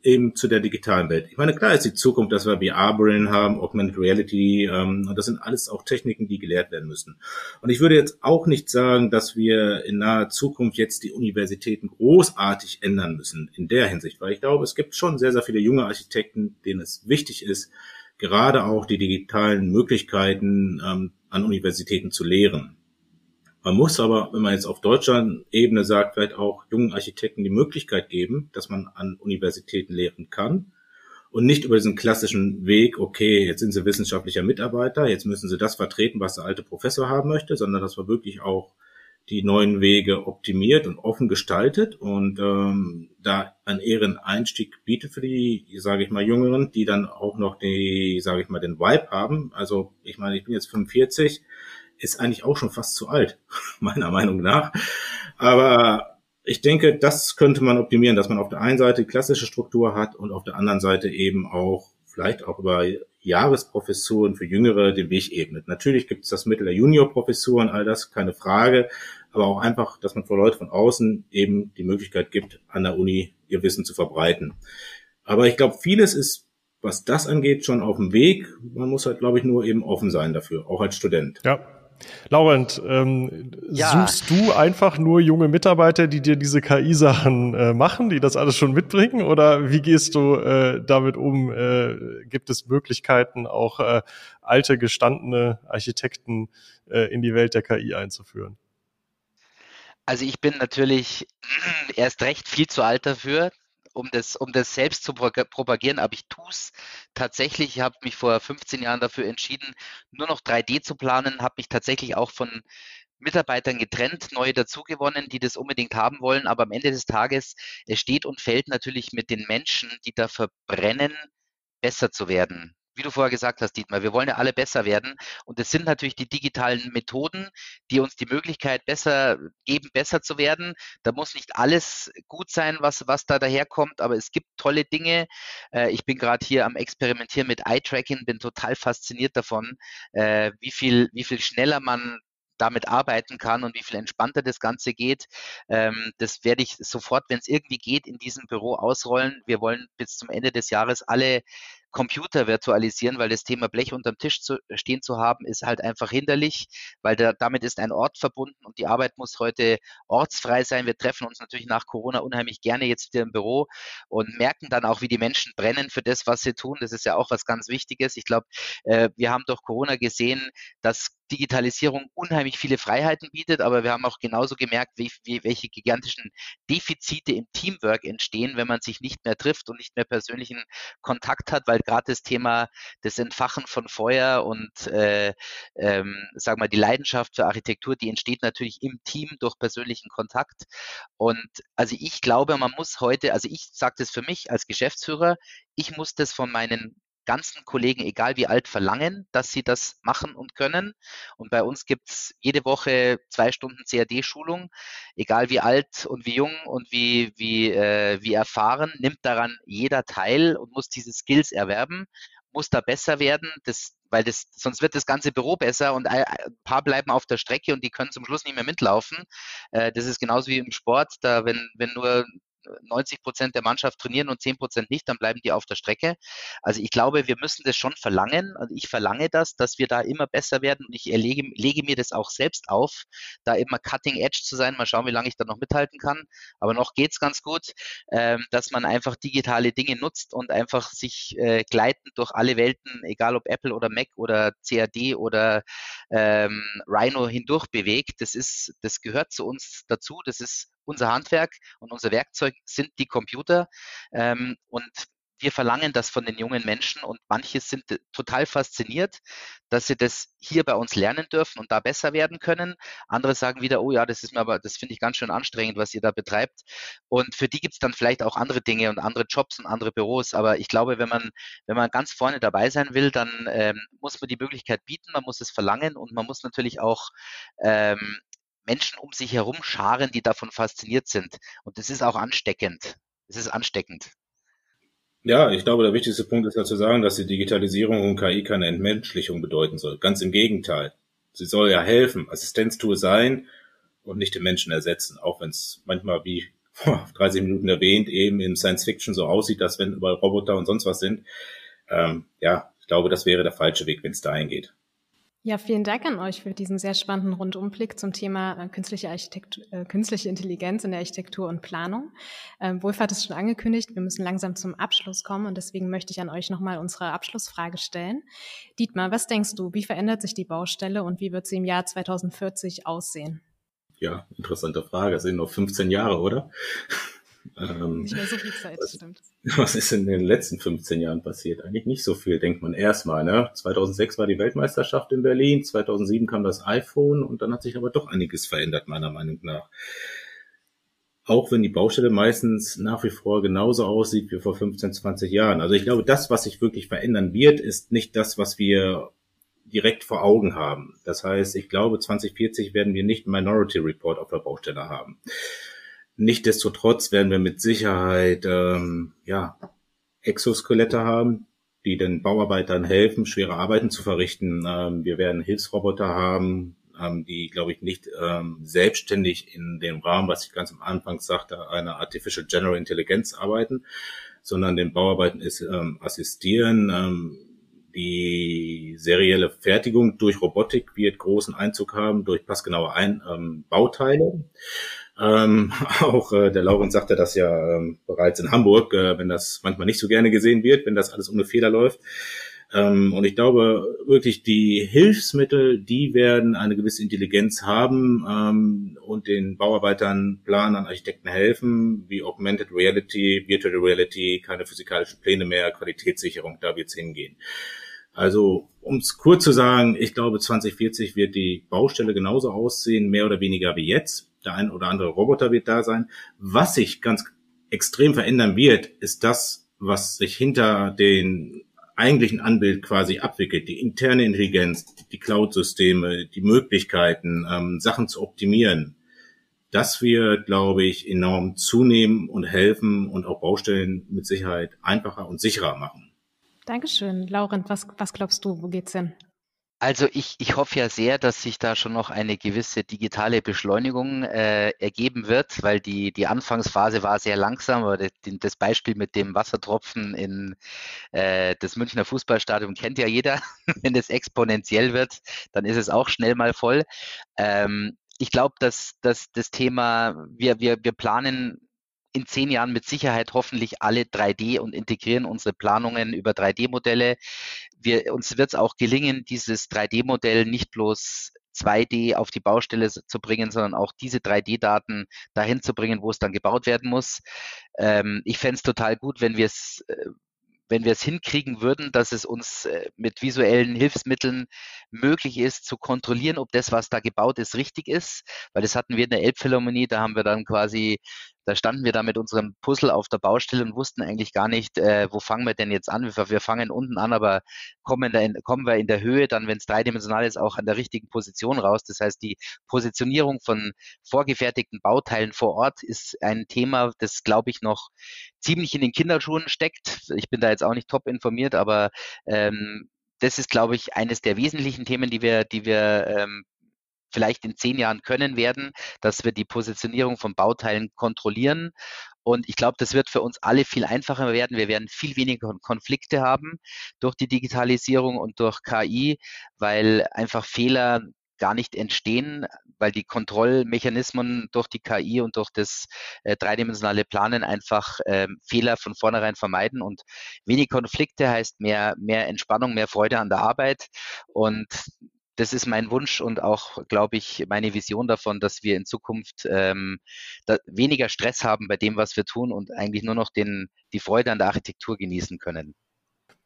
eben zu der digitalen Welt. Ich meine, klar ist die Zukunft, dass wir VR-Brillen haben, Augmented Reality, ähm, und das sind alles auch Techniken, die gelehrt werden müssen. Und ich würde jetzt auch nicht sagen, dass wir in naher Zukunft jetzt die Universitäten großartig ändern müssen in der Hinsicht, weil ich glaube, es gibt schon sehr, sehr viele junge Architekten, denen es wichtig ist, gerade auch die digitalen Möglichkeiten ähm, an Universitäten zu lehren. Man muss aber, wenn man jetzt auf deutscher Ebene sagt, vielleicht auch jungen Architekten die Möglichkeit geben, dass man an Universitäten lehren kann und nicht über diesen klassischen Weg, okay, jetzt sind sie wissenschaftlicher Mitarbeiter, jetzt müssen sie das vertreten, was der alte Professor haben möchte, sondern dass man wirklich auch die neuen Wege optimiert und offen gestaltet und ähm, da einen ehren Einstieg bietet für die, sage ich mal, Jüngeren, die dann auch noch die, sage ich mal, den Vibe haben. Also ich meine, ich bin jetzt 45, ist eigentlich auch schon fast zu alt, meiner Meinung nach. Aber ich denke, das könnte man optimieren, dass man auf der einen Seite klassische Struktur hat und auf der anderen Seite eben auch vielleicht auch über Jahresprofessuren für Jüngere den Weg ebnet. Natürlich gibt es das Mittel der Juniorprofessuren, all das, keine Frage, aber auch einfach, dass man für Leute von außen eben die Möglichkeit gibt, an der Uni ihr Wissen zu verbreiten. Aber ich glaube, vieles ist, was das angeht, schon auf dem Weg. Man muss halt, glaube ich, nur eben offen sein dafür, auch als Student. Ja, Laurent, ähm, ja. suchst du einfach nur junge Mitarbeiter, die dir diese KI-Sachen äh, machen, die das alles schon mitbringen? Oder wie gehst du äh, damit um? Äh, gibt es Möglichkeiten, auch äh, alte, gestandene Architekten äh, in die Welt der KI einzuführen? Also ich bin natürlich erst recht viel zu alt dafür um das, um das selbst zu propagieren, aber ich tue es tatsächlich. Ich habe mich vor 15 Jahren dafür entschieden, nur noch 3D zu planen, habe mich tatsächlich auch von Mitarbeitern getrennt, neue dazugewonnen, die das unbedingt haben wollen. Aber am Ende des Tages, es steht und fällt natürlich mit den Menschen, die da verbrennen, besser zu werden wie du vorher gesagt hast, Dietmar, wir wollen ja alle besser werden. Und es sind natürlich die digitalen Methoden, die uns die Möglichkeit besser geben, besser zu werden. Da muss nicht alles gut sein, was, was da daherkommt, aber es gibt tolle Dinge. Äh, ich bin gerade hier am Experimentieren mit Eye-Tracking, bin total fasziniert davon, äh, wie viel, wie viel schneller man damit arbeiten kann und wie viel entspannter das Ganze geht. Ähm, das werde ich sofort, wenn es irgendwie geht, in diesem Büro ausrollen. Wir wollen bis zum Ende des Jahres alle Computer virtualisieren, weil das Thema Blech unterm Tisch zu, stehen zu haben, ist halt einfach hinderlich, weil da, damit ist ein Ort verbunden und die Arbeit muss heute ortsfrei sein. Wir treffen uns natürlich nach Corona unheimlich gerne jetzt wieder im Büro und merken dann auch, wie die Menschen brennen für das, was sie tun. Das ist ja auch was ganz Wichtiges. Ich glaube, äh, wir haben durch Corona gesehen, dass Digitalisierung unheimlich viele Freiheiten bietet, aber wir haben auch genauso gemerkt, wie, wie, welche gigantischen Defizite im Teamwork entstehen, wenn man sich nicht mehr trifft und nicht mehr persönlichen Kontakt hat, weil gerade das Thema des Entfachen von Feuer und äh, ähm, sag mal die Leidenschaft für Architektur, die entsteht natürlich im Team durch persönlichen Kontakt. Und also ich glaube, man muss heute, also ich sage das für mich als Geschäftsführer, ich muss das von meinen ganzen Kollegen, egal wie alt, verlangen, dass sie das machen und können. Und bei uns gibt's jede Woche zwei Stunden CAD-Schulung, egal wie alt und wie jung und wie, wie, äh, wie erfahren, nimmt daran jeder teil und muss diese Skills erwerben, muss da besser werden, das, weil das, sonst wird das ganze Büro besser und ein paar bleiben auf der Strecke und die können zum Schluss nicht mehr mitlaufen. Äh, das ist genauso wie im Sport, da wenn, wenn nur 90 Prozent der Mannschaft trainieren und 10 Prozent nicht, dann bleiben die auf der Strecke. Also ich glaube, wir müssen das schon verlangen. Also ich verlange das, dass wir da immer besser werden und ich erlege, lege mir das auch selbst auf, da immer cutting edge zu sein. Mal schauen, wie lange ich da noch mithalten kann. Aber noch geht's ganz gut, ähm, dass man einfach digitale Dinge nutzt und einfach sich äh, gleitend durch alle Welten, egal ob Apple oder Mac oder CAD oder ähm, Rhino hindurch bewegt. Das ist, das gehört zu uns dazu. Das ist unser Handwerk und unser Werkzeug sind die Computer. Ähm, und wir verlangen das von den jungen Menschen und manche sind total fasziniert, dass sie das hier bei uns lernen dürfen und da besser werden können. Andere sagen wieder, oh ja, das ist mir aber, das finde ich ganz schön anstrengend, was ihr da betreibt. Und für die gibt es dann vielleicht auch andere Dinge und andere Jobs und andere Büros. Aber ich glaube, wenn man, wenn man ganz vorne dabei sein will, dann ähm, muss man die Möglichkeit bieten, man muss es verlangen und man muss natürlich auch ähm, Menschen um sich herum scharen, die davon fasziniert sind. Und das ist auch ansteckend. Es ist ansteckend. Ja, ich glaube, der wichtigste Punkt ist ja zu sagen, dass die Digitalisierung und KI keine Entmenschlichung bedeuten soll. Ganz im Gegenteil. Sie soll ja helfen, Assistenztool sein und nicht den Menschen ersetzen, auch wenn es manchmal wie vor 30 Minuten erwähnt eben in Science Fiction so aussieht, dass wenn überall Roboter und sonst was sind. Ähm, ja, ich glaube, das wäre der falsche Weg, wenn es dahin geht. Ja, vielen Dank an euch für diesen sehr spannenden Rundumblick zum Thema äh, künstliche, Architektur, äh, künstliche Intelligenz in der Architektur und Planung. Ähm, Wohlfahrt ist schon angekündigt, wir müssen langsam zum Abschluss kommen und deswegen möchte ich an euch nochmal unsere Abschlussfrage stellen. Dietmar, was denkst du, wie verändert sich die Baustelle und wie wird sie im Jahr 2040 aussehen? Ja, interessante Frage. Das sind noch 15 Jahre, oder? Ähm, nicht mehr so viel Zeit, was, stimmt. Was ist in den letzten 15 Jahren passiert? Eigentlich nicht so viel, denkt man erstmal. Ne? 2006 war die Weltmeisterschaft in Berlin, 2007 kam das iPhone und dann hat sich aber doch einiges verändert, meiner Meinung nach. Auch wenn die Baustelle meistens nach wie vor genauso aussieht wie vor 15, 20 Jahren. Also ich glaube, das, was sich wirklich verändern wird, ist nicht das, was wir direkt vor Augen haben. Das heißt, ich glaube, 2040 werden wir nicht Minority Report auf der Baustelle haben. Nichtsdestotrotz werden wir mit Sicherheit ähm, ja, Exoskelette haben, die den Bauarbeitern helfen, schwere Arbeiten zu verrichten. Ähm, wir werden Hilfsroboter haben, ähm, die, glaube ich, nicht ähm, selbstständig in dem Rahmen, was ich ganz am Anfang sagte, einer Artificial General Intelligence arbeiten, sondern den Bauarbeiten ist, ähm, assistieren. Ähm, Die serielle Fertigung durch Robotik wird großen Einzug haben, durch passgenaue Ein ähm, Bauteile. Ähm, auch äh, der Laurent sagte das ja ähm, bereits in Hamburg, äh, wenn das manchmal nicht so gerne gesehen wird, wenn das alles ohne Fehler läuft. Ähm, und ich glaube wirklich, die Hilfsmittel, die werden eine gewisse Intelligenz haben ähm, und den Bauarbeitern, Planern, Architekten helfen, wie Augmented Reality, Virtual Reality, keine physikalischen Pläne mehr, Qualitätssicherung, da wird's hingehen. Also, um es kurz zu sagen, ich glaube, 2040 wird die Baustelle genauso aussehen, mehr oder weniger wie jetzt. Der ein oder andere Roboter wird da sein. Was sich ganz extrem verändern wird, ist das, was sich hinter den eigentlichen Anbild quasi abwickelt. Die interne Intelligenz, die Cloud-Systeme, die Möglichkeiten, ähm, Sachen zu optimieren. Das wird, glaube ich, enorm zunehmen und helfen und auch Baustellen mit Sicherheit einfacher und sicherer machen. Dankeschön. Laurent, was, was glaubst du, wo geht's hin? Also ich, ich hoffe ja sehr, dass sich da schon noch eine gewisse digitale Beschleunigung äh, ergeben wird, weil die, die Anfangsphase war sehr langsam, aber das, das Beispiel mit dem Wassertropfen in äh, das Münchner Fußballstadion kennt ja jeder. Wenn es exponentiell wird, dann ist es auch schnell mal voll. Ähm, ich glaube, dass, dass das Thema, wir, wir, wir planen in zehn Jahren mit Sicherheit hoffentlich alle 3D und integrieren unsere Planungen über 3D-Modelle. Wir, uns wird es auch gelingen, dieses 3D-Modell nicht bloß 2D auf die Baustelle zu bringen, sondern auch diese 3D-Daten dahin zu bringen, wo es dann gebaut werden muss. Ähm, ich fände es total gut, wenn wir es äh, wenn wir es hinkriegen würden, dass es uns äh, mit visuellen Hilfsmitteln möglich ist, zu kontrollieren, ob das, was da gebaut ist, richtig ist. Weil das hatten wir in der Elbphilharmonie, da haben wir dann quasi da standen wir da mit unserem Puzzle auf der Baustelle und wussten eigentlich gar nicht, äh, wo fangen wir denn jetzt an. Wir, wir fangen unten an, aber kommen, in, kommen wir in der Höhe dann, wenn es dreidimensional ist, auch an der richtigen Position raus. Das heißt, die Positionierung von vorgefertigten Bauteilen vor Ort ist ein Thema, das, glaube ich, noch ziemlich in den Kinderschuhen steckt. Ich bin da jetzt auch nicht top informiert, aber ähm, das ist, glaube ich, eines der wesentlichen Themen, die wir, die wir ähm, vielleicht in zehn Jahren können werden, dass wir die Positionierung von Bauteilen kontrollieren. Und ich glaube, das wird für uns alle viel einfacher werden. Wir werden viel weniger Konflikte haben durch die Digitalisierung und durch KI, weil einfach Fehler gar nicht entstehen, weil die Kontrollmechanismen durch die KI und durch das äh, dreidimensionale Planen einfach äh, Fehler von vornherein vermeiden. Und wenig Konflikte heißt mehr, mehr Entspannung, mehr Freude an der Arbeit. Und das ist mein Wunsch und auch, glaube ich, meine Vision davon, dass wir in Zukunft ähm, weniger Stress haben bei dem, was wir tun und eigentlich nur noch den, die Freude an der Architektur genießen können.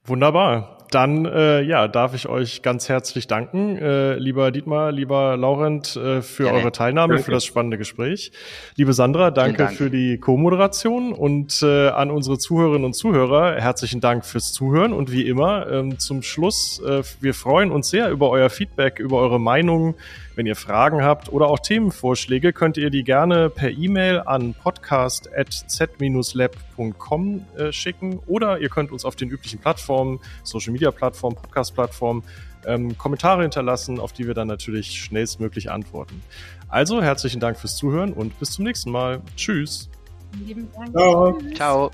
Wunderbar. Dann äh, ja, darf ich euch ganz herzlich danken, äh, lieber Dietmar, lieber Laurent, äh, für Gerne. eure Teilnahme, danke. für das spannende Gespräch. Liebe Sandra, danke Dank. für die Co-Moderation und äh, an unsere Zuhörerinnen und Zuhörer herzlichen Dank fürs Zuhören und wie immer ähm, zum Schluss, äh, wir freuen uns sehr über euer Feedback, über eure Meinungen wenn ihr Fragen habt oder auch Themenvorschläge, könnt ihr die gerne per E-Mail an podcast.z-lab.com äh, schicken oder ihr könnt uns auf den üblichen Plattformen, Social Media Plattformen, Podcast Plattformen, ähm, Kommentare hinterlassen, auf die wir dann natürlich schnellstmöglich antworten. Also herzlichen Dank fürs Zuhören und bis zum nächsten Mal. Tschüss. Lieben Dank. Ciao. Ciao.